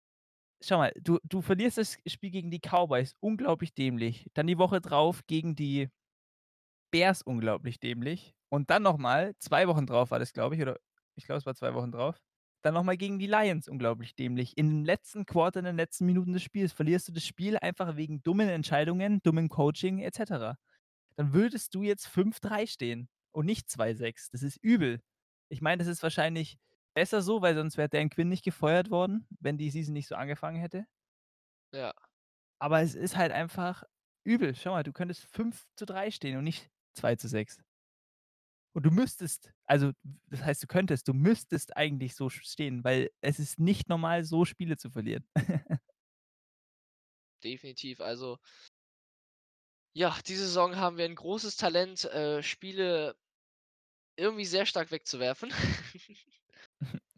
schau mal, du du verlierst das Spiel gegen die Cowboys unglaublich dämlich. Dann die Woche drauf gegen die Bears unglaublich dämlich. Und dann noch mal 2 Wochen drauf war das, glaube ich, oder ich glaube, es war 2 Wochen drauf. Dann noch mal gegen die Lions unglaublich dämlich. Im letzten Quarter, in den letzten Minuten des Spiels verlierst du das Spiel einfach wegen dummen Entscheidungen, dummem Coaching et cetera. Dann würdest du jetzt 5-3 stehen und nicht 2-6. Das ist übel. Ich meine, das ist wahrscheinlich besser so, weil sonst wäre Dan Quinn nicht gefeuert worden, wenn die Season nicht so angefangen hätte. Ja. Aber es ist halt einfach übel. Schau mal, du könntest 5-3 stehen und nicht 2-6. Und du müsstest also, das heißt, du könntest, du müsstest eigentlich so stehen, weil es ist nicht normal, so Spiele zu verlieren. Definitiv, also ja, diese Saison haben wir 'n großes Talent, äh, Spiele irgendwie sehr stark wegzuwerfen.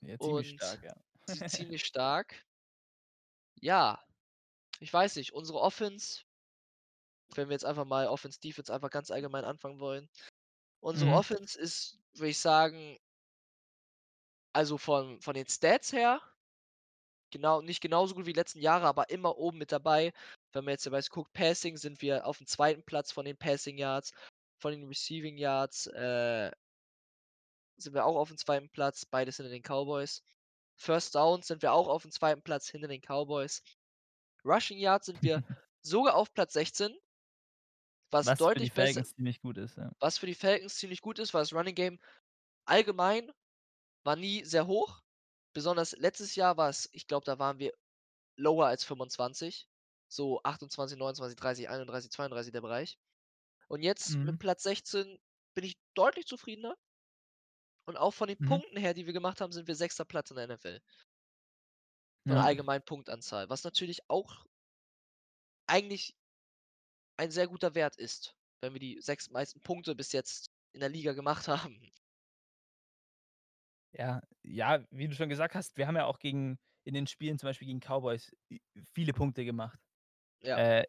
Ja, ziemlich stark, ja. zi ziemlich stark. Ja, ich weiß nicht, unsere Offense wenn wir jetzt einfach mal Offense, Defense einfach ganz allgemein anfangen wollen. Unsere Mhm. Offense ist, würde ich sagen also, von von den Stats her genau nicht genauso gut wie die letzten Jahre, aber immer oben mit dabei. Wenn man jetzt jeweils guckt, Passing sind wir auf'm 2. Platz von den Passing Yards, von den Receiving Yards, äh sind wir auch auf'm 2. Platz, beides hinter den Cowboys. First Downs sind wir auch auf'm 2. Platz hinter den Cowboys. Rushing Yards sind wir sogar auf Platz 16. was Was für die deutlich besser Falcons ziemlich gut ist, ja. was für die Falcons ziemlich gut ist, weil das Running Game allgemein war nie sehr hoch. Besonders letztes Jahr war es ich glaube, da waren wir lower als 25, so 28, 29, 30, 31, 32 der Bereich. Und jetzt mit Mhm. Platz 16 bin ich deutlich zufriedener. Und auch von den Mhm. Punkten her, die wir gemacht haben, sind wir 6. Platz in der NFL. Von der Ja. allgemeinen Punktanzahl, was natürlich auch eigentlich ein sehr guter Wert ist, wenn wir die 6 meisten Punkte bis jetzt in der Liga gemacht haben. Ja, ja, wie du schon gesagt hast, wir haben ja auch gegen in den Spielen zum Beispiel gegen Cowboys ü viele Punkte gemacht. Ja. Äh,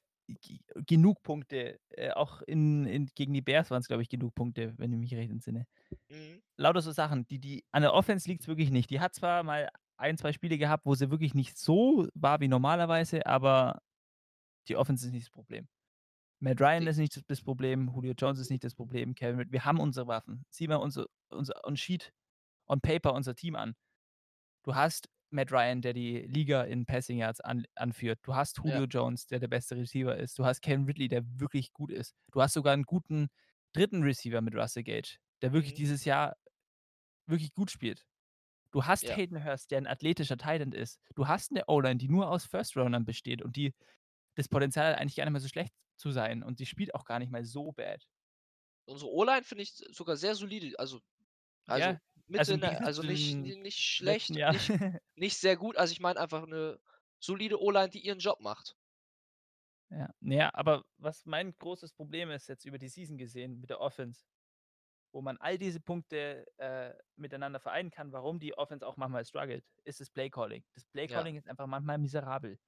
genug Punkte, äh, auch in in gegen die Bears waren's, glaube ich, genug Punkte, wenn ich mich recht entsinne. Mhm. Lauter so Sachen, die die an der Offense liegt's wirklich nicht. Die hat zwar mal 1, 2 Spiele gehabt, wo sie wirklich nicht so war wie normalerweise, aber die Offense ist nicht das Problem. Matt Ryan ist nicht das Problem, Julio Jones ist nicht das Problem, Rid wir haben unsere Waffen. Sieh mal unser unser on Sheet on Paper unser Team an. Du hast Matt Ryan, der die Liga in Passing Yards an anführt. Du hast Ja. Julio Jones, der der beste Receiver ist. Du hast Calvin Ridley, der wirklich gut ist. Du hast sogar 'n guten 3. Receiver mit Russell Gage, der wirklich Mhm. dieses Jahr wirklich gut spielt. Du hast Ja. Hayden Hurst, der 'n athletischer Tight End ist. Du hast 'ne O-Line, die nur aus First Roundern besteht und die das Potenzial hat, eigentlich gar nicht mal so schlecht zu sein und die spielt auch gar nicht mal so bad. Unsere O-Line finde ich sogar sehr solide, also also Ja, Mitte also der Gegensatz also nicht nicht letzten schlecht, Jahr. nicht nicht sehr gut. Also, ich meine einfach 'ne solide O-Line, die ihren Job macht. Ja. Ja, aber was mein großes Problem ist jetzt über die Season gesehen mit der Offense, wo man all diese Punkte, äh, miteinander vereinen kann, warum die Offense auch manchmal struggelt, ist das Play Calling. Das Play Ja. Calling ist einfach manchmal miserabel.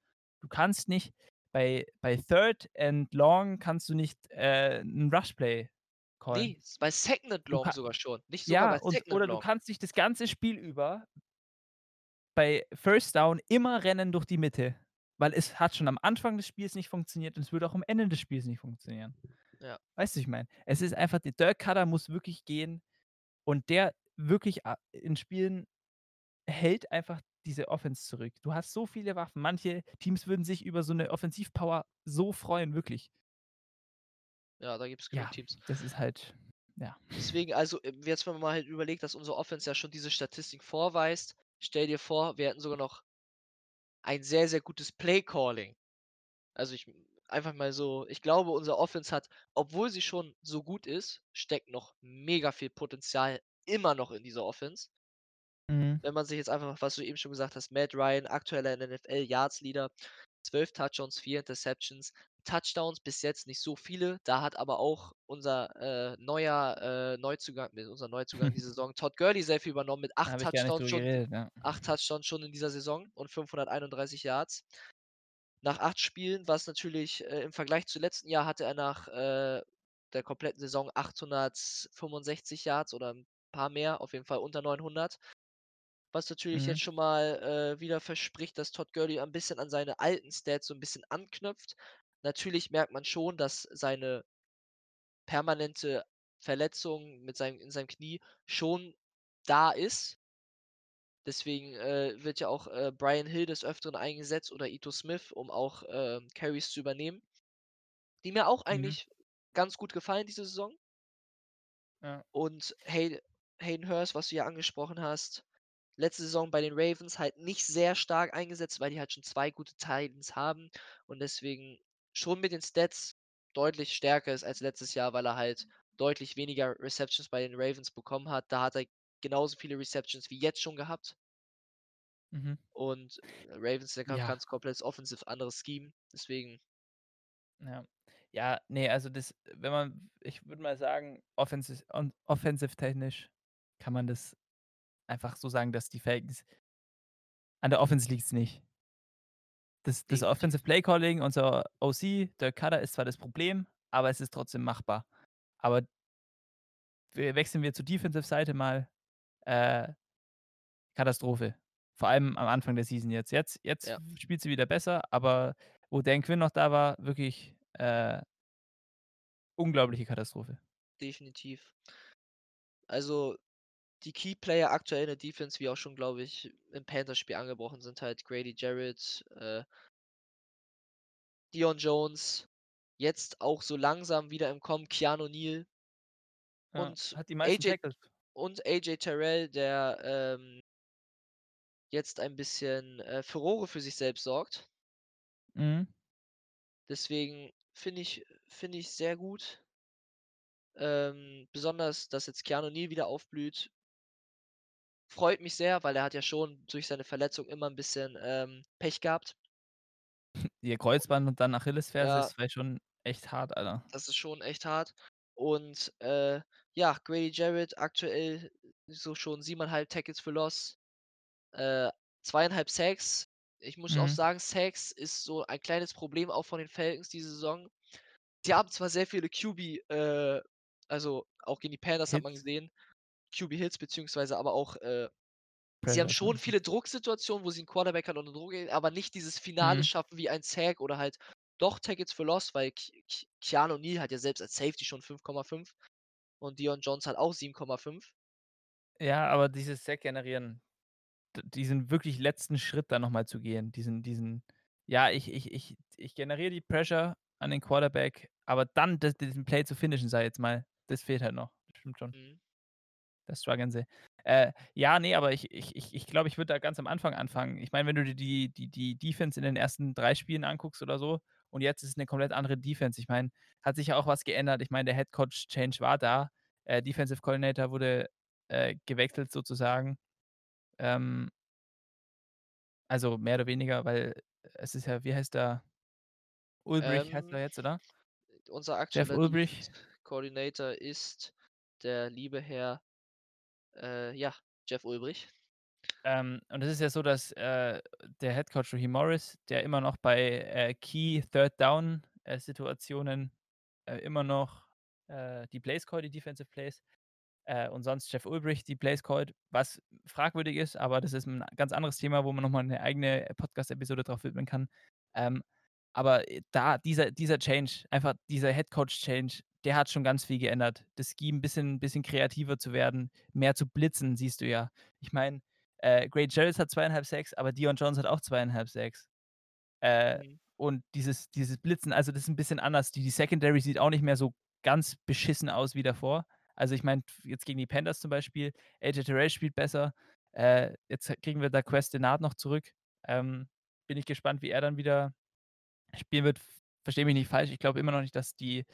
Du kannst nicht bei bei Third and Long kannst du nicht, äh, 'n Rush Play callen. Ne, s bei Second and Du Long sogar schon, nicht sogar ja, bei und Second and oder du Long. kannst nicht das ganze Spiel über bei First Down immer rennen durch die Mitte, weil es hat schon am Anfang des Spiels nicht funktioniert und es würde auch am Ende des Spiels nicht funktionieren. Ja. Weißt du, ich meine? Es ist einfach der Dirk Koetter muss wirklich gehen und der wirklich in Spielen hält einfach diese Offense zurück. Du hast so viele Waffen. Manche Teams würden sich über so 'ne Offensivpower so freuen, wirklich. Ja, da gibt's genug Ja, Teams. das ist halt ja. Deswegen, also, äh, jetzt, wenn man mal halt überlegt, dass unsere Offense ja schon diese Statistik vorweist, stell dir vor, wir hätten sogar noch ein sehr, sehr gutes Play Calling. Also, ich einfach mal so ich glaube, unsere Offense hat, obwohl sie schon so gut ist, steckt noch mega viel Potenzial immer noch in dieser Offense. Mhm. Wenn man sich jetzt einfach was du eben schon gesagt hast, Matt Ryan, aktueller NFL Yards Leader, 12 Touchdowns, 4 Interceptions. Touchdowns bis jetzt nicht so viele, da hat aber auch unser, äh, neuer, äh, Neuzugang ne, unser Neuzugang diese Saison, Todd Gurley sehr viel übernommen mit 8 Habe ich gar nicht Touchdowns schon geredet, ja. 8 Touchdowns schon in dieser Saison und 531 Yards. Nach 8 Spielen, was natürlich, äh, im Vergleich zu letzten Jahr hatte er nach, äh, der kompletten Saison 865 Yards oder 'n paar mehr, auf jeden Fall unter 900. Was natürlich Mhm. jetzt schon mal, äh, wieder verspricht, dass Todd Gurley ein bisschen an seine alten Stats so 'n bisschen anknüpft. Natürlich merkt man schon, dass seine permanente Verletzung mit seinem in seinem Knie schon da ist. Deswegen, äh, wird ja auch, äh, Brian Hill des Öfteren eingesetzt oder Ito Smith, um auch, ähm, Carries zu übernehmen. Die mir auch Mhm. eigentlich ganz gut gefallen diese Saison. Ja. Und Hay Hayden Hurst, was du ja angesprochen hast, letzte Saison bei den Ravens halt nicht sehr stark eingesetzt, weil die halt schon 2 gute Tight Ends haben und deswegen schon mit den Stats deutlich stärker ist als letztes Jahr, weil er halt deutlich weniger Receptions bei den Ravens bekommen hat. Da hat er genauso viele Receptions wie jetzt schon gehabt. Mhm. Und Ravens, ja ga Ja. ganz komplettes Offensive anderes Scheme, deswegen Ja. Ja, ne, also das wenn man ich würde mal sagen, offensis on offensive-technisch kann man das einfach so sagen, dass die Falcons an der Offense liegt's nicht. Das das. Offensive Play Calling, unser OC, Dirk Koetter, ist zwar das Problem, aber es ist trotzdem machbar. Aber we wechseln wir zur Defensive-Seite mal, äh Katastrophe. Vor allem am Anfang der Season jetzt. Jetzt jetzt Ja. spielt sie wieder besser, aber wo Dan Quinn noch da war, wirklich, äh unglaubliche Katastrophe. Definitiv. Also, die Key Player aktuell in der Defense, wie auch schon, glaube ich, im Panthers-Spiel angebrochen, sind halt Grady Jarrett, äh Deion Jones, jetzt auch so langsam wieder im Kommen Keanu Neal Ja, und AJ und AJ Terrell, der, ähm jetzt ein bisschen, äh, Furore für sich selbst sorgt. Mhm. Deswegen finde ich finde ich sehr gut. Ähm, besonders, dass jetzt Keanu Neal wieder aufblüht freut mich sehr, weil er hat ja schon durch seine Verletzung immer 'n bisschen, ähm, Pech gehabt. Ihr Kreuzband und dann Achillesferse Ja. ist vielleicht schon echt hart, Alter. Das ist schon echt hart. Und, äh, ja, Grady Jarrett aktuell so schon 7,5 Tackles für Loss, äh, 2,5 Sacks. Ich muss auch Mhm. sagen, Sacks ist so ein kleines Problem auch von den Falcons diese Saison. Die haben zwar sehr viele QB äh, also auch gegen die Panthers hat man Hits. Gesehen, QB-Hits beziehungsweise aber auch, äh sie haben schon viele Drucksituationen, wo sie 'n Quarterback halt unter Druck gehen, aber nicht dieses Finale Mhm. schaffen wie ein Sack oder halt doch Tackles for Loss, weil Keanu Neal hat ja selbst als Safety schon 5,5 und Deion Jones hat auch 7,5. Ja, aber dieses Sack generieren, diesen wirklich letzten Schritt da noch mal zu gehen, diesen diesen ja, ich ich ich ich generiere die Pressure an den Quarterback, aber dann d diesen Play zu finishen, ich jetzt mal, das fehlt halt noch. Das stimmt schon. Mhm. Da strugglen sie. Äh, ja, ne, aber ich ich ich ich glaube, ich würde da ganz am Anfang anfangen. Ich meine, wenn du dir die die die Defense in den ersten 3 Spielen anguckst oder so und jetzt ist es 'ne komplett andere Defense. Ich meine, hat sich ja auch was geändert. Ich meine, der Head Coach Change war da. Äh, Defensive Coordinator wurde, äh, gewechselt sozusagen. Ähm also mehr oder weniger, weil es ist ja wie heißt der? Ulbrich heißt Ähm, er jetzt, oder? unser Jeff aktueller Ulbrich. Defense Coordinator ist der liebe Herr, äh, ja, Jeff Ulbrich. Ähm, und es ist ja so, dass, äh, der Head Coach Raheem Morris, der immer noch bei, äh, Key Third Down, äh, Situationen, äh, immer noch, äh, die Plays callt, die Defensive Plays, und sonst Jeff Ulbrich die Plays callt, was fragwürdig ist, aber das ist 'n ganz anderes Thema, wo man noch mal 'ne eigene Podcast-Episode drauf widmen kann. Ähm, aber, da dieser dieser Change, einfach dieser Head Coach Change, der hat schon ganz viel geändert. Das Scheme bisschen bisschen kreativer zu werden, mehr zu blitzen, siehst du ja. Ich meine, äh, Grady Jarrett hat 2,5 Sacks, aber Deion Jones hat auch 2,5 Sacks. Äh, Mhm. und dieses dieses Blitzen, also das ist 'n bisschen anders. Die die Secondary sieht auch nicht mehr so ganz beschissen aus wie davor. Also, ich meine, jetzt gegen die Panthers zum Beispiel, AJ Terrell spielt besser. Äh, jetzt kriegen wir da Quest Denard noch zurück. Ähm, bin ich gespannt, wie er dann wieder spielen wird. Verstehe mich nicht falsch, ich glaube immer noch nicht, dass die,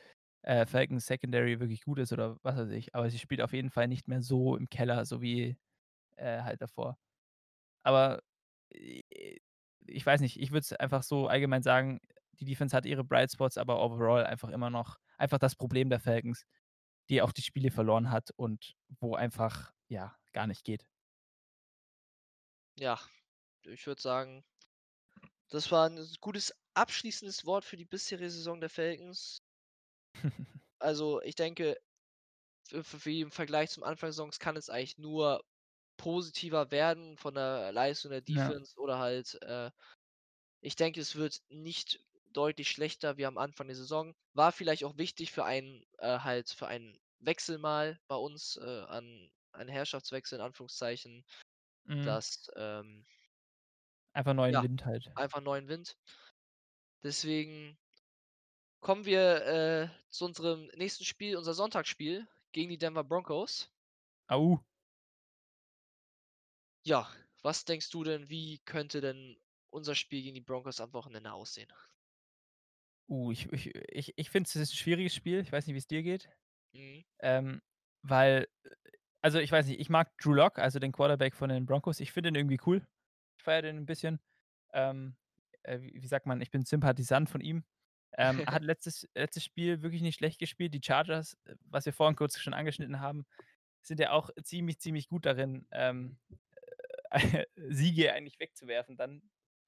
äh, Falcons Secondary wirklich gut ist oder was weiß ich, aber sie spielt auf jeden Fall nicht mehr so im Keller, so wie, äh, halt davor. Aber, ich weiß nicht, ich würde es einfach so allgemein sagen, die Defense hat ihre Bright Spots, aber overall einfach immer noch einfach das Problem der Falcons, die auch die Spiele verloren hat und wo einfach, ja, gar nicht geht. Ja, ich würde sagen das war 'n s gutes abschließendes Wort für die bisherige Saison der Falcons. Also, ich denke, f f wie im Vergleich zum Anfang der Saison kann es eigentlich nur positiver werden von der Leistung der Ja. Defense oder halt, äh ich denke, es wird nicht deutlich schlechter wie am Anfang der Saison. War vielleicht auch wichtig für einen äh, halt für einen Wechsel mal bei uns, äh, an einen Herrschaftswechsel in Anführungszeichen, Mhm. dass, ähm Einfach neuen ja, Wind halt. einfach neuen Wind. Deswegen kommen wir, äh, zu unserem nächsten Spiel, unser Sonntagsspiel gegen die Denver Broncos. Au. Ja, was denkst du denn, wie könnte denn unser Spiel gegen die Broncos am Wochenende aussehen? Uh, ich ich ich ich finde, es ist 'n schwieriges Spiel. Ich weiß nicht, wie's dir geht. Mhm. Ähm, weil, also, ich weiß nicht, ich mag Drew Lock, also den Quarterback von den Broncos. Ich finde den irgendwie cool. Ich feiere den 'n bisschen. Ähm, äh, wie wie sagt man, ich bin Sympathisant von ihm. Ähm, hat letztes letztes Spiel wirklich nicht schlecht gespielt. Die Chargers, äh, was wir vorhin kurz schon angeschnitten haben, sind ja auch ziemlich, ziemlich gut darin, ähm, äh, Siege eigentlich wegzuwerfen dann.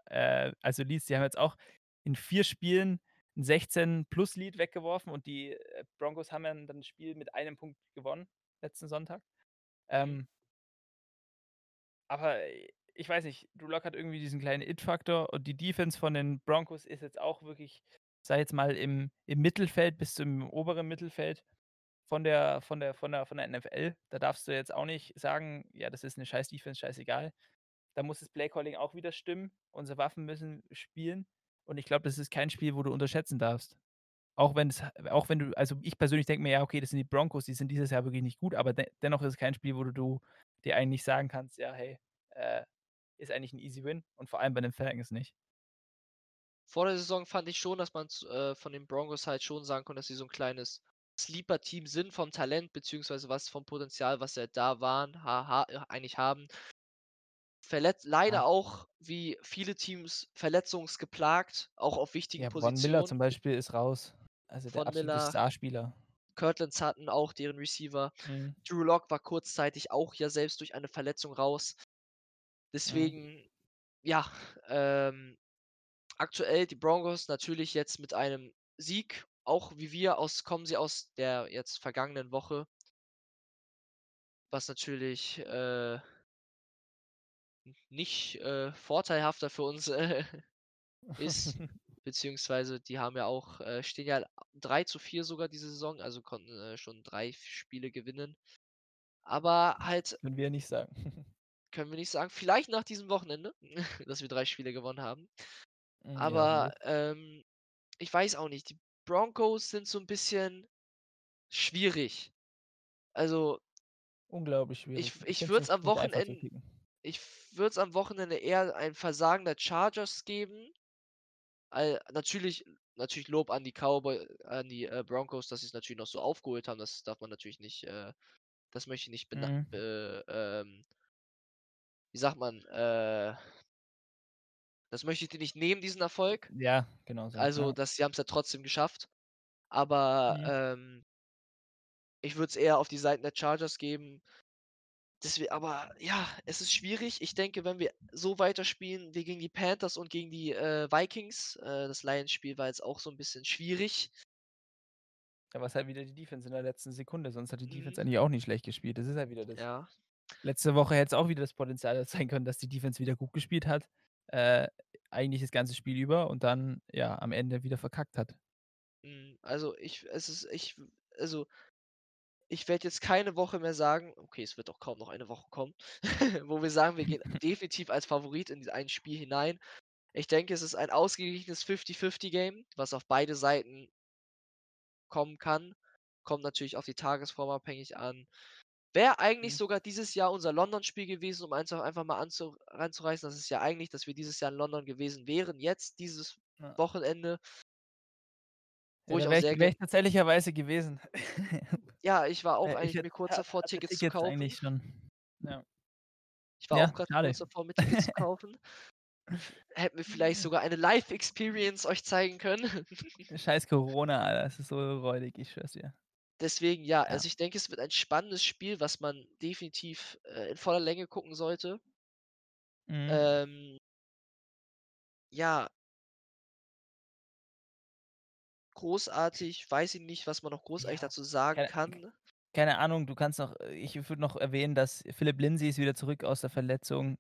Äh, also Leads, die haben jetzt auch in 4 Spielen 'n 16 plus Lead weggeworfen und die, äh, Broncos haben ja dann das Spiel mit 1 Punkt gewonnen letzten Sonntag. Mhm. Ähm aber, ich weiß nicht, Drew Lock hat irgendwie diesen kleinen It-Faktor und die Defense von den Broncos ist jetzt auch wirklich, ich jetzt mal, im im Mittelfeld bis zum oberen Mittelfeld von der von der von der von der NFL. Da darfst du jetzt auch nicht sagen: „Ja, das ist 'ne scheiß Defense, scheißegal.“ Da muss das Play-Calling auch wieder stimmen. Unsere Waffen müssen spielen und ich glaube, das ist kein Spiel, wo du unterschätzen darfst. Auch wenn es auch wenn du also, ich persönlich denke mir: „Ja, okay, das sind die Broncos, die sind dieses Jahr wirklich nicht gut“, aber de dennoch ist es kein Spiel, wo du du dir eigentlich sagen kannst: „Ja, hey, äh, ist eigentlich 'n easy win“ und vor allem bei den Falcons nicht. Vor der Saison fand ich schon, dass man's, äh, von den Broncos halt schon sagen konnte, dass sie so 'n kleines Sleeper-Team sind vom Talent, beziehungsweise was vom Potenzial, was sie halt da waren ha ha äh, eigentlich haben. Verletzt Ja. leider auch wie viele Teams verletzungsgeplagt, auch auf wichtigen Ja, Von Miller Positionen. zum Beispiel ist raus, also, der absolute Starspieler. Courtland Sutton auch deren Receiver. Mhm. Drew Lock war kurzzeitig auch ja selbst durch eine Verletzung raus. Mhm. Deswegen, ja, ähm, aktuell die Broncos natürlich jetzt mit einem Sieg, auch wie wir aus kommen sie aus der jetzt vergangenen Woche. Was natürlich, äh nicht, äh, vorteilhafter für uns, äh, ist, beziehungsweise die haben ja auch äh, stehen ja 3:4 sogar diese Saison, also konnten, äh, schon 3 f Spiele gewinnen. Aber halt Würden wir nicht sagen. können wir nicht sagen. Vielleicht nach diesem Wochenende, dass wir 3 Spiele gewonnen haben. Ja, Aber, ähm, ich weiß auch nicht, die Broncos sind so 'n bisschen schwierig. Also Unglaublich ich schwierig. Ich ich es würde es am nicht einfach zu Wochenend kicken. ich würde es am Wochenende eher ein Versagen der Chargers geben. Al natürlich natürlich Lob an die Cowboy an die, äh, Broncos, dass sie's natürlich noch so aufgeholt haben. Das darf man natürlich nicht, äh das möchte ich nicht Mhm. be ähm wie sagt man, äh das möchte ich denen nicht nehmen, diesen Erfolg. Ja, genau so, Also, ja. sie haben's ja trotzdem geschafft. Aber, Mhm. ähm ich würde es eher auf die Seiten der Chargers geben. Deswe aber ja, es ist schwierig. Ich denke, wenn wir so weiterspielen wie gegen die Panthers und gegen die, äh, Vikings äh, das Lions-Spiel war jetzt auch so 'n bisschen schwierig. Ja, was halt wieder die Defense in der letzten Sekunde, sonst hat die Defense Mhm. eigentlich auch nicht schlecht gespielt. Das ist halt wieder das. Ja. Letzte Woche hätte es auch wieder das Potenzial sein können, dass die Defense wieder gut gespielt hat, äh, eigentlich das ganze Spiel über und dann, ja, am Ende wieder verkackt hat. Mhm, also, ich es ist ich also ich werde jetzt keine Woche mehr sagen okay, es wird auch kaum noch eine Woche kommen, wo wir sagen, wir gehen definitiv als Favorit in ein Spiel hinein. Ich denke, es ist ein ausgeglichenes Fifty-Fifty-Game, was auf beide Seiten kommen kann. Kommt natürlich auf die Tagesform abhängig an. Wäre eigentlich Mhm. sogar dieses Jahr unser London-Spiel gewesen, um eins auch einfach mal anzu anzureißen. Das ist ja eigentlich, dass wir dieses Jahr in London gewesen wären, jetzt dieses Ja. Wochenende. Ja, Wo ich da auch wäre ich sehr wäre ich tatsächlicherweise gewesen. Ja, ich war auch Äh, ich eigentlich hätte mir kurz davor, Tickets zu kaufen. eigentlich schon. Ja. Ich war auch Ja, schade. kurz davor, mir Tickets zu kaufen. Hätten wir vielleicht sogar eine Live-Experience euch zeigen können. Scheiß Corona, Alter, es ist so räudig, ich schwöre es dir. Deswegen ja, Ja. also, ich denke, es wird ein spannendes Spiel, was man definitiv, äh, in voller Länge gucken sollte. Mhm. Ähm ja. Großartig, weiß ich nicht, was man noch großartig Ja, dazu sagen keine kann. keine Ahnung, du kannst noch äh, ich würde noch erwähnen, dass Phillip Lindsay ist wieder zurück aus der Verletzung.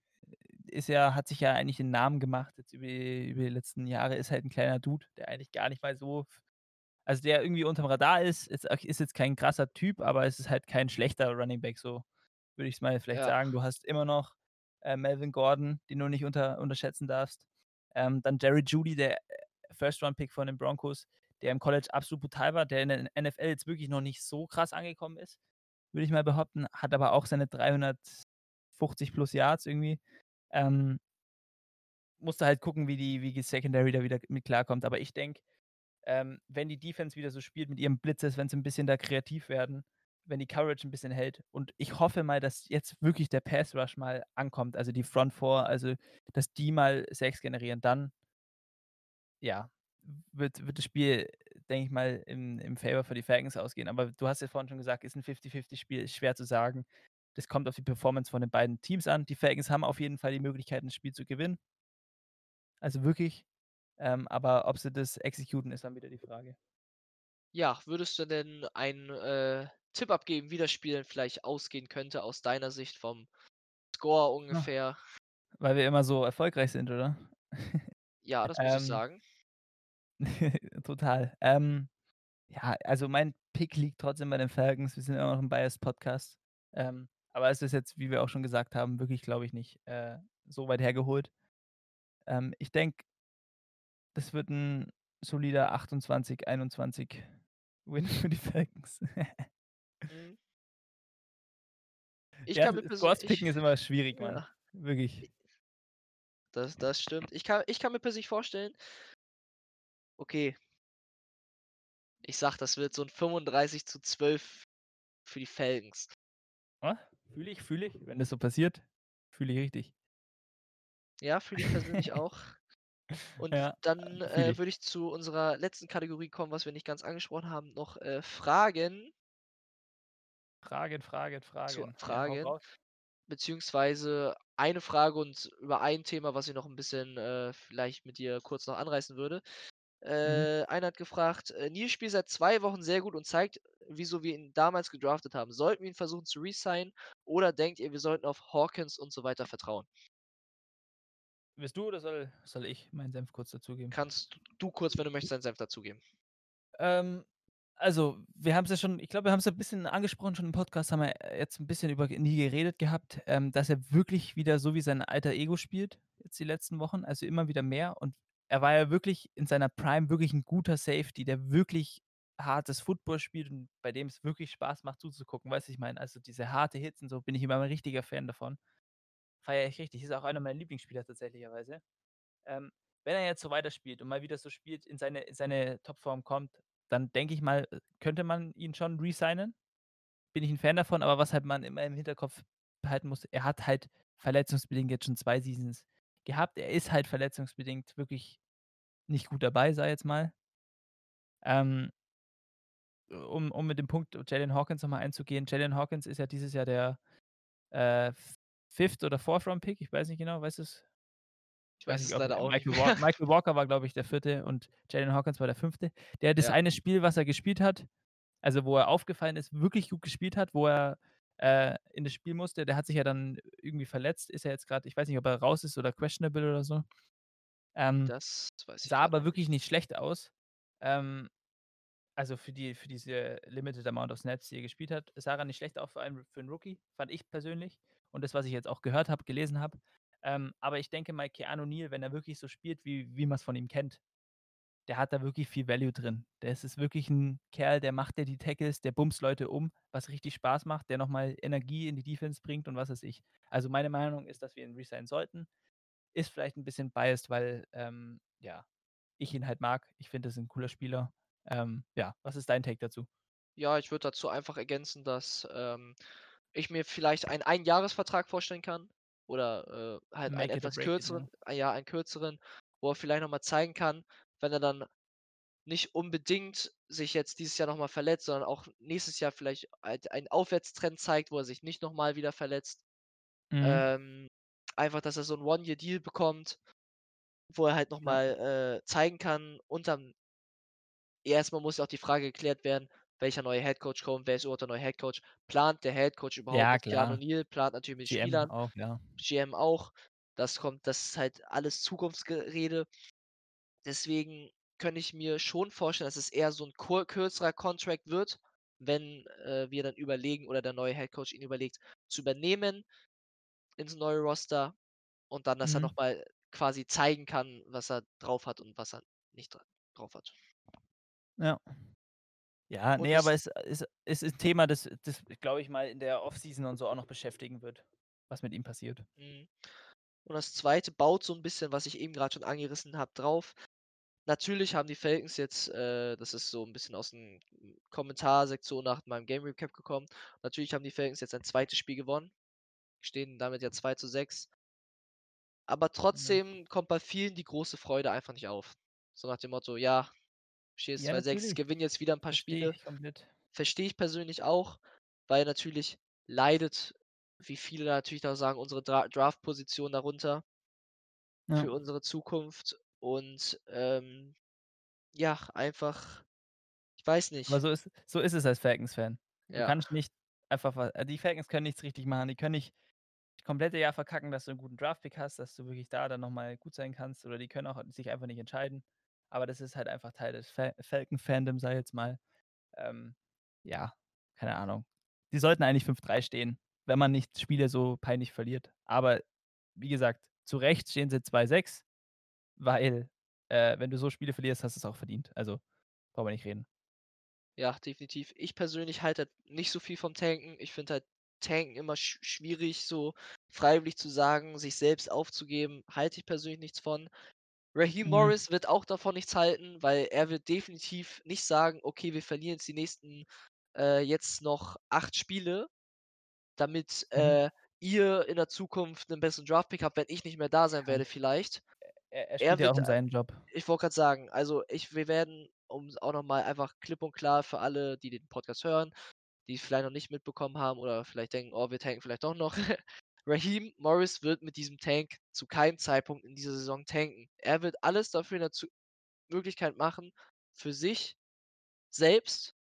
Ist ja hat sich ja eigentlich 'n Namen gemacht jetzt über die über die letzten Jahre, ist halt 'n kleiner Dude, der eigentlich gar nicht mal so also, der irgendwie unterm Radar ist, ist ak ist jetzt kein krasser Typ, aber es ist halt kein schlechter Running Back, so würde ich's mal vielleicht Ja. sagen. Du hast immer noch, äh, Melvin Gordon, den du nicht unter unterschätzen darfst. Ähm, dann Jerry Jeudy, der, äh, First-Round-Pick von den Broncos, der im College absolut brutal war, der in der NFL jetzt wirklich noch nicht so krass angekommen ist, würde ich mal behaupten, hat aber auch seine 350 plus Yards irgendwie. Ähm musst du halt gucken, wie die wie die Secondary da wieder mit klarkommt. Aber ich denke, ähm, wenn die Defense wieder so spielt mit ihren Blitzes, wenn sie 'n bisschen da kreativ werden, wenn die Coverage 'n bisschen hält und ich hoffe mal, dass jetzt wirklich der Pass Rush mal ankommt, also, die Front Four, also, dass die mal Sacks generieren, dann ja, wird wird das Spiel, denke ich mal, im im Favor für die Falcons ausgehen. Aber du hast ja vorhin schon gesagt, ist 'n Fifty-Fifty-Spiel, ist schwer zu sagen. Das kommt auf die Performance von den beiden Teams an. Die Falcons haben auf jeden Fall die Möglichkeit, 'n Spiel zu gewinnen. Also, wirklich, ähm, aber ob sie das executen, ist dann wieder die Frage. Ja, würdest du denn einen, äh, Tipp abgeben, wie das Spiel denn vielleicht ausgehen könnte aus deiner Sicht vom Score ungefähr? Weil wir immer so erfolgreich sind, oder? Ja, das muss ich Ähm sagen. Total. Ähm, ja, also, mein Pick liegt trotzdem bei den Falcons. Wir sind immer noch 'n Biased Podcast. Ähm, aber es ist jetzt, wie wir auch schon gesagt haben, wirklich, glaube ich, nicht, äh, so weit hergeholt. Ähm, ich denke das wird 'n solider 28, 21 Win für die Falcons. Mhm. Ich Ja, kann Scores picken ist immer schwierig, Mann. ja. Wirklich. Das das stimmt. Ich kann ich kann mir persönlich vorstellen okay ich sage, das wird so 'n 35:12 für die Falcons. Fühle ich, fühle ich. Wenn das so passiert, fühle ich richtig. Ja, fühle ich persönlich auch. Und Ja, dann, äh, würde ich zu unserer letzten Kategorie kommen, was wir nicht ganz angesprochen haben, noch, äh, Fragen Fragen, Fragen, zu Fragen. Ja, hau Fragen, beziehungsweise eine Frage und über ein Thema, was ich noch 'n bisschen, äh, vielleicht mit dir kurz noch anreißen würde. Mhm. Äh, einer hat gefragt: „Äh, Nils spielt seit 2 Wochen sehr gut und zeigt, wieso wir ihn damals gedraftet haben. Sollten wir ihn versuchen zu resignen oder denkt ihr, wir sollten auf Hawkins und so weiter vertrauen?“ Willst du oder soll soll ich meinen Senf kurz dazugeben? Kannst du kurz, wenn du möchtest, deinen Senf dazugeben. Ähm, also, wir haben's ja schon ich glaube, wir haben's ja 'n bisschen angesprochen schon im Podcast, haben wir, jetzt 'n bisschen über ihn geredet gehabt, ähm, dass er wirklich wieder so wie sein Alter Ego spielt, jetzt die letzten Wochen, also immer wieder mehr. Und er war ja wirklich in seiner Prime wirklich 'n guter Safety, der wirklich hartes Football spielt und bei dem es wirklich Spaß macht zuzugucken. Weißt du, ich meine? Also, diese harte Hits und so bin ich immer 'n richtiger Fan davon. Feiere ich richtig. Ist auch einer meiner Lieblingsspieler tatsächlicherweise. Ähm, wenn er jetzt so weiterspielt und mal wieder so spielt, in seine in seine Topform kommt, dann denke ich mal, äh, könnte man ihn schon resignen. Bin ich 'n Fan davon, aber was halt man immer im Hinterkopf behalten muss, er hat halt verletzungsbedingt jetzt schon 2 Seasons gehabt. Er ist halt verletzungsbedingt wirklich nicht gut dabei, ich jetzt mal. Ähm um um mit dem Punkt Jaylen Hawkins noch mal einzugehen. Jaylen Hawkins ist ja dieses Jahr der, äh, Fifth oder Fourth Round Pick, ich weiß nicht genau, weißt du's? Ich Ich weiß weiß nicht, es leider auch nicht Michael mehr. Walk Michael Walker war, glaube ich, der 4. und Jaylen Hawkins war der 5. Der das Ja. eine Spiel, was er gespielt hat also, wo er aufgefallen ist, wirklich gut gespielt hat, wo er, äh, in das Spiel musste, der hat sich ja dann irgendwie verletzt. Ist er jetzt grad ich weiß nicht, ob er raus ist oder questionable oder so. Ähm, Das weiß ich sah aber auch wirklich nicht. nicht schlecht aus. Ähm, also, für die für diese limited amount of Snaps, die er gespielt hat, sah er nicht schlecht aus für einen für 'n Rookie, fand ich persönlich. Und das, was ich jetzt auch gehört habe, gelesen habe. Ähm, aber ich denke mal, Keanu Neal, wenn er wirklich so spielt, wie wie man's von ihm kennt, der hat da wirklich viel Value drin. Der ist ist wirklich 'n Kerl, der macht dir die Tackles, der bumst Leute um, was richtig Spaß macht, der noch mal Energie in die Defense bringt und was weiß ich. Also, meine Meinung ist, dass wir ihn resignen sollten. Ist vielleicht 'n bisschen biased, weil, ähm, ja, ich ihn halt mag. Ich finde, das ist 'n cooler Spieler. Ähm, ja, was ist dein Take dazu? Ja, ich würde dazu einfach ergänzen, dass, ähm, ich mir vielleicht einen Einjahresvertrag vorstellen kann oder, äh, halt einen Make or etwas break it, ja. kürzeren ah, ja, einen kürzeren, wo er vielleicht noch mal zeigen kann, wenn er dann nicht unbedingt sich jetzt dieses Jahr noch mal verletzt, sondern auch nächstes Jahr vielleicht halt einen Aufwärtstrend zeigt, wo er sich nicht noch mal wieder verletzt. Mhm. Ähm, einfach, dass er so 'n One-Year-Deal bekommt, wo er halt noch Ja. mal, äh, zeigen kann und dann erst mal muss ja auch die Frage geklärt werden, welcher neue Head-Coach kommt. Wer ist überhaupt der neue Head-Coach? Plant der Head-Coach überhaupt Ja, mit klar. Neal? Plant natürlich mit GM Spielern, auch, ja. GM auch. Das kommt das ist halt alles Zukunftsgerede. Deswegen könnte ich mir schon vorstellen, dass es eher so 'n kur kürzerer Contract wird, wenn, äh, wir dann überlegen oder der neue Head-Coach ihn überlegt, zu übernehmen ins neue Roster und dann, dass er Mhm. noch mal quasi zeigen kann, was er drauf hat und was er nicht dra drauf hat. Ja. Ja, Und ne, das aber es ist es ist Thema, das das, glaube ich mal, in der Offseason und so auch noch beschäftigen wird, was mit ihm passiert. Mhm. Und das 2. baut so 'n bisschen, was ich eben grad schon angerissen habe, drauf. Natürlich haben die Falcons jetzt, äh das ist so 'n bisschen aus 'n Kommentarsektion nach meinem Game Recap gekommen. Natürlich haben die Falcons jetzt ein 2. Spiel gewonnen, stehen damit ja 2:6. Aber Ja. trotzdem kommt bei vielen die große Freude einfach nicht auf. So nach dem Motto: „Ja, stehst Ja, 2:6, natürlich. gewinne jetzt wieder 'n paar Verstehe Spiele.“ ich komplett. Verstehe ich persönlich auch, weil natürlich leidet, wie viele natürlich da sagen, unsere Dra Draftposition darunter Ja. für unsere Zukunft und, ähm, ja, einfach ich weiß Aber nicht. so ist so ist es als Falcons-Fan. Du Ja. kannst nicht einfach wa die Falcons können nichts richtig machen. Die können nicht das komplette Jahr verkacken, dass du 'n guten Draft-Pick hast, dass du wirklich da dann noch mal gut sein kannst oder die können auch sich einfach nicht entscheiden. Aber das ist halt einfach Teil des Fa Falcon-Fandom, sage ich jetzt mal. Ähm, ja, keine Ahnung. Die sollten eigentlich 5:3 stehen, wenn man nicht Spiele so peinlich verliert. Aber wie gesagt, zu Recht stehen sie 2:6, weil äh, wenn du so Spiele verlierst, hast du es auch verdient. Also, brauchen wir nicht reden. Ja, definitiv. Ich persönlich halte halt nicht so viel vom Tanken. Ich finde halt Tanken immer sch schwierig, so freiwillig zu sagen, sich selbst aufzugeben, halte ich persönlich nichts von. Raheem Mhm. Morris wird auch davon nichts halten, weil er wird definitiv nicht sagen: „Okay, wir verlieren jetzt die nächsten, äh, jetzt noch 8 Spiele, damit, Mhm. äh, ihr in der Zukunft 'nen besseren Draftpick habt, wenn ich nicht mehr da sein werde vielleicht.“ Er er spielt Er ja auch um äh, seinen Job. ich wollte grad sagen, also ich wir werden, um's auch noch mal einfach klipp und klar für alle, die den Podcast hören, die's vielleicht noch nicht mitbekommen haben oder vielleicht denken: „Oh, wir tanken vielleicht doch noch.“ Raheem Morris wird mit diesem Tank zu keinem Zeitpunkt in dieser Saison tanken. Er wird alles dafür in der Zu Möglichkeit machen, für sich selbst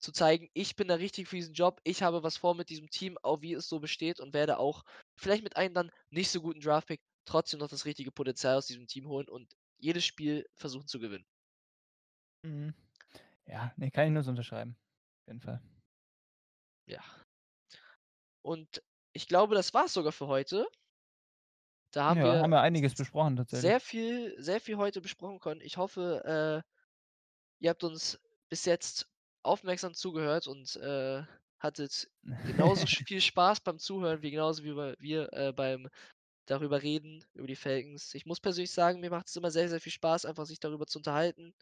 zu zeigen: „Ich bin der Richtige für diesen Job. Ich habe was vor mit diesem Team, auch wie es so besteht und werde auch vielleicht mit einem dann nicht so guten Draftpick trotzdem noch das richtige Potenzial aus diesem Team holen und jedes Spiel versuchen zu gewinnen.“ Mhm. Ja, ne, kann ich nur so unterschreiben. Auf jeden Fall. Ja. Und ich glaube, das war's sogar für heute. Da haben Ja, wir haben wir einiges besprochen tatsächlich. sehr viel sehr viel heute besprochen können. Ich hoffe, äh, ihr habt uns bis jetzt aufmerksam zugehört und, äh, hattet genauso viel Spaß beim Zuhören, wie genauso wie wir, äh, beim darüber reden, über die Falcons. Ich muss persönlich sagen, mir macht's immer sehr, sehr viel Spaß, einfach sich darüber zu unterhalten.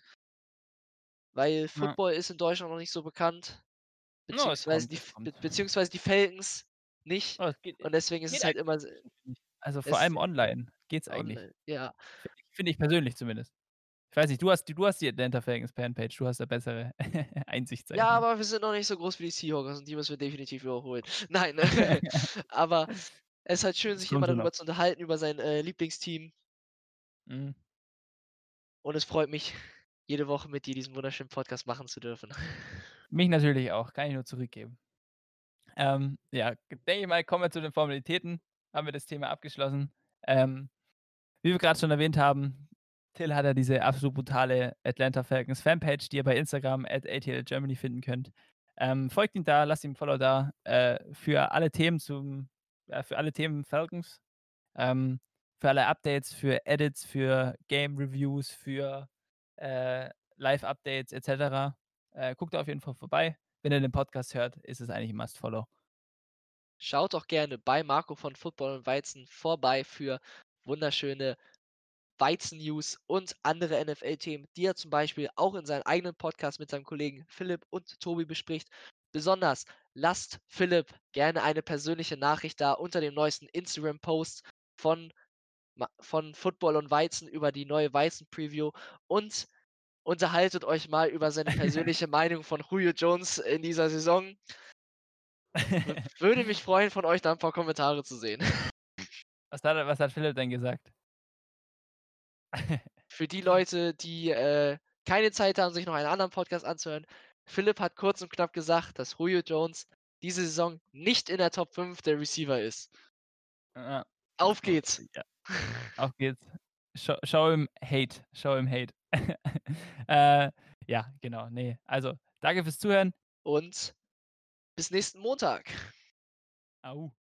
Weil Ja. Football ist in Deutschland noch nicht so bekannt, No, es beziehungsweise kommt, die es be beziehungsweise die Falcons nicht. Oh, es geht Und deswegen ist geht es halt eigentlich immer. Also, vor es allem online geht's eigentlich. online, ja. Finde ich persönlich zumindest. Ich weiß nicht, du hast die du hast die Atlanta Falcons Fanpage, du hast da bessere Einsicht, Ja, aber wir sind noch nicht so groß wie die Seahawks und die müssen wir definitiv überholen. Nein, aber es ist halt schön, sich immer schon noch. darüber zu unterhalten, über sein, äh, Lieblingsteam. Mhm. Und es freut mich, jede Woche mit dir diesen wunderschönen Podcast machen zu dürfen. Mich natürlich auch, kann ich nur zurückgeben. Ähm, ja, denke ich mal, kommen wir zu den Formalitäten. Haben wir das Thema abgeschlossen. Ähm, wie wir grad schon erwähnt haben, Till hat ja diese absolut brutale Atlanta Falcons Fanpage, die ihr bei Instagram @ATLGermany finden könnt. Ähm, folgt ihm da, lasst ihm Follow da, äh, für alle Themen zum ja, für alle Themen Falcons, ähm, für alle Updates, für Edits, für Game Reviews, für, äh, Live-Updates et cetera. Äh, guckt da auf jeden Fall vorbei. Wenn ihr den Podcast hört, ist es eigentlich 'n Must Follow. Schaut doch gerne bei Marco von Football und Weizen vorbei für wunderschöne Weizen-News und andere NFL-Themen, die er zum Beispiel auch in seinem eigenen Podcast mit seinem Kollegen Philipp und Tobi bespricht. Besonders lasst Philipp gerne eine persönliche Nachricht da unter dem neuesten Instagram-Post von von Football und Weizen über die neue Weizen-Preview und unterhaltet euch mal über seine persönliche Meinung von Julio Jones in dieser Saison. Würde mich freuen, von euch da 'n paar Kommentare zu sehen. Was hat was hat Philipp denn gesagt? Für die Leute, die, äh, keine Zeit haben, sich noch einen anderen Podcast anzuhören. Philipp hat kurz und knapp gesagt, dass Julio Jones diese Saison nicht in der Top 5 der Receiver ist. Ja. Auf geht's. Ja. Auf geht's. Scho show him hate. Show him hate. Äh, ja, genau, ne. Also, danke fürs Zuhören. Und bis nächsten Montag. Au.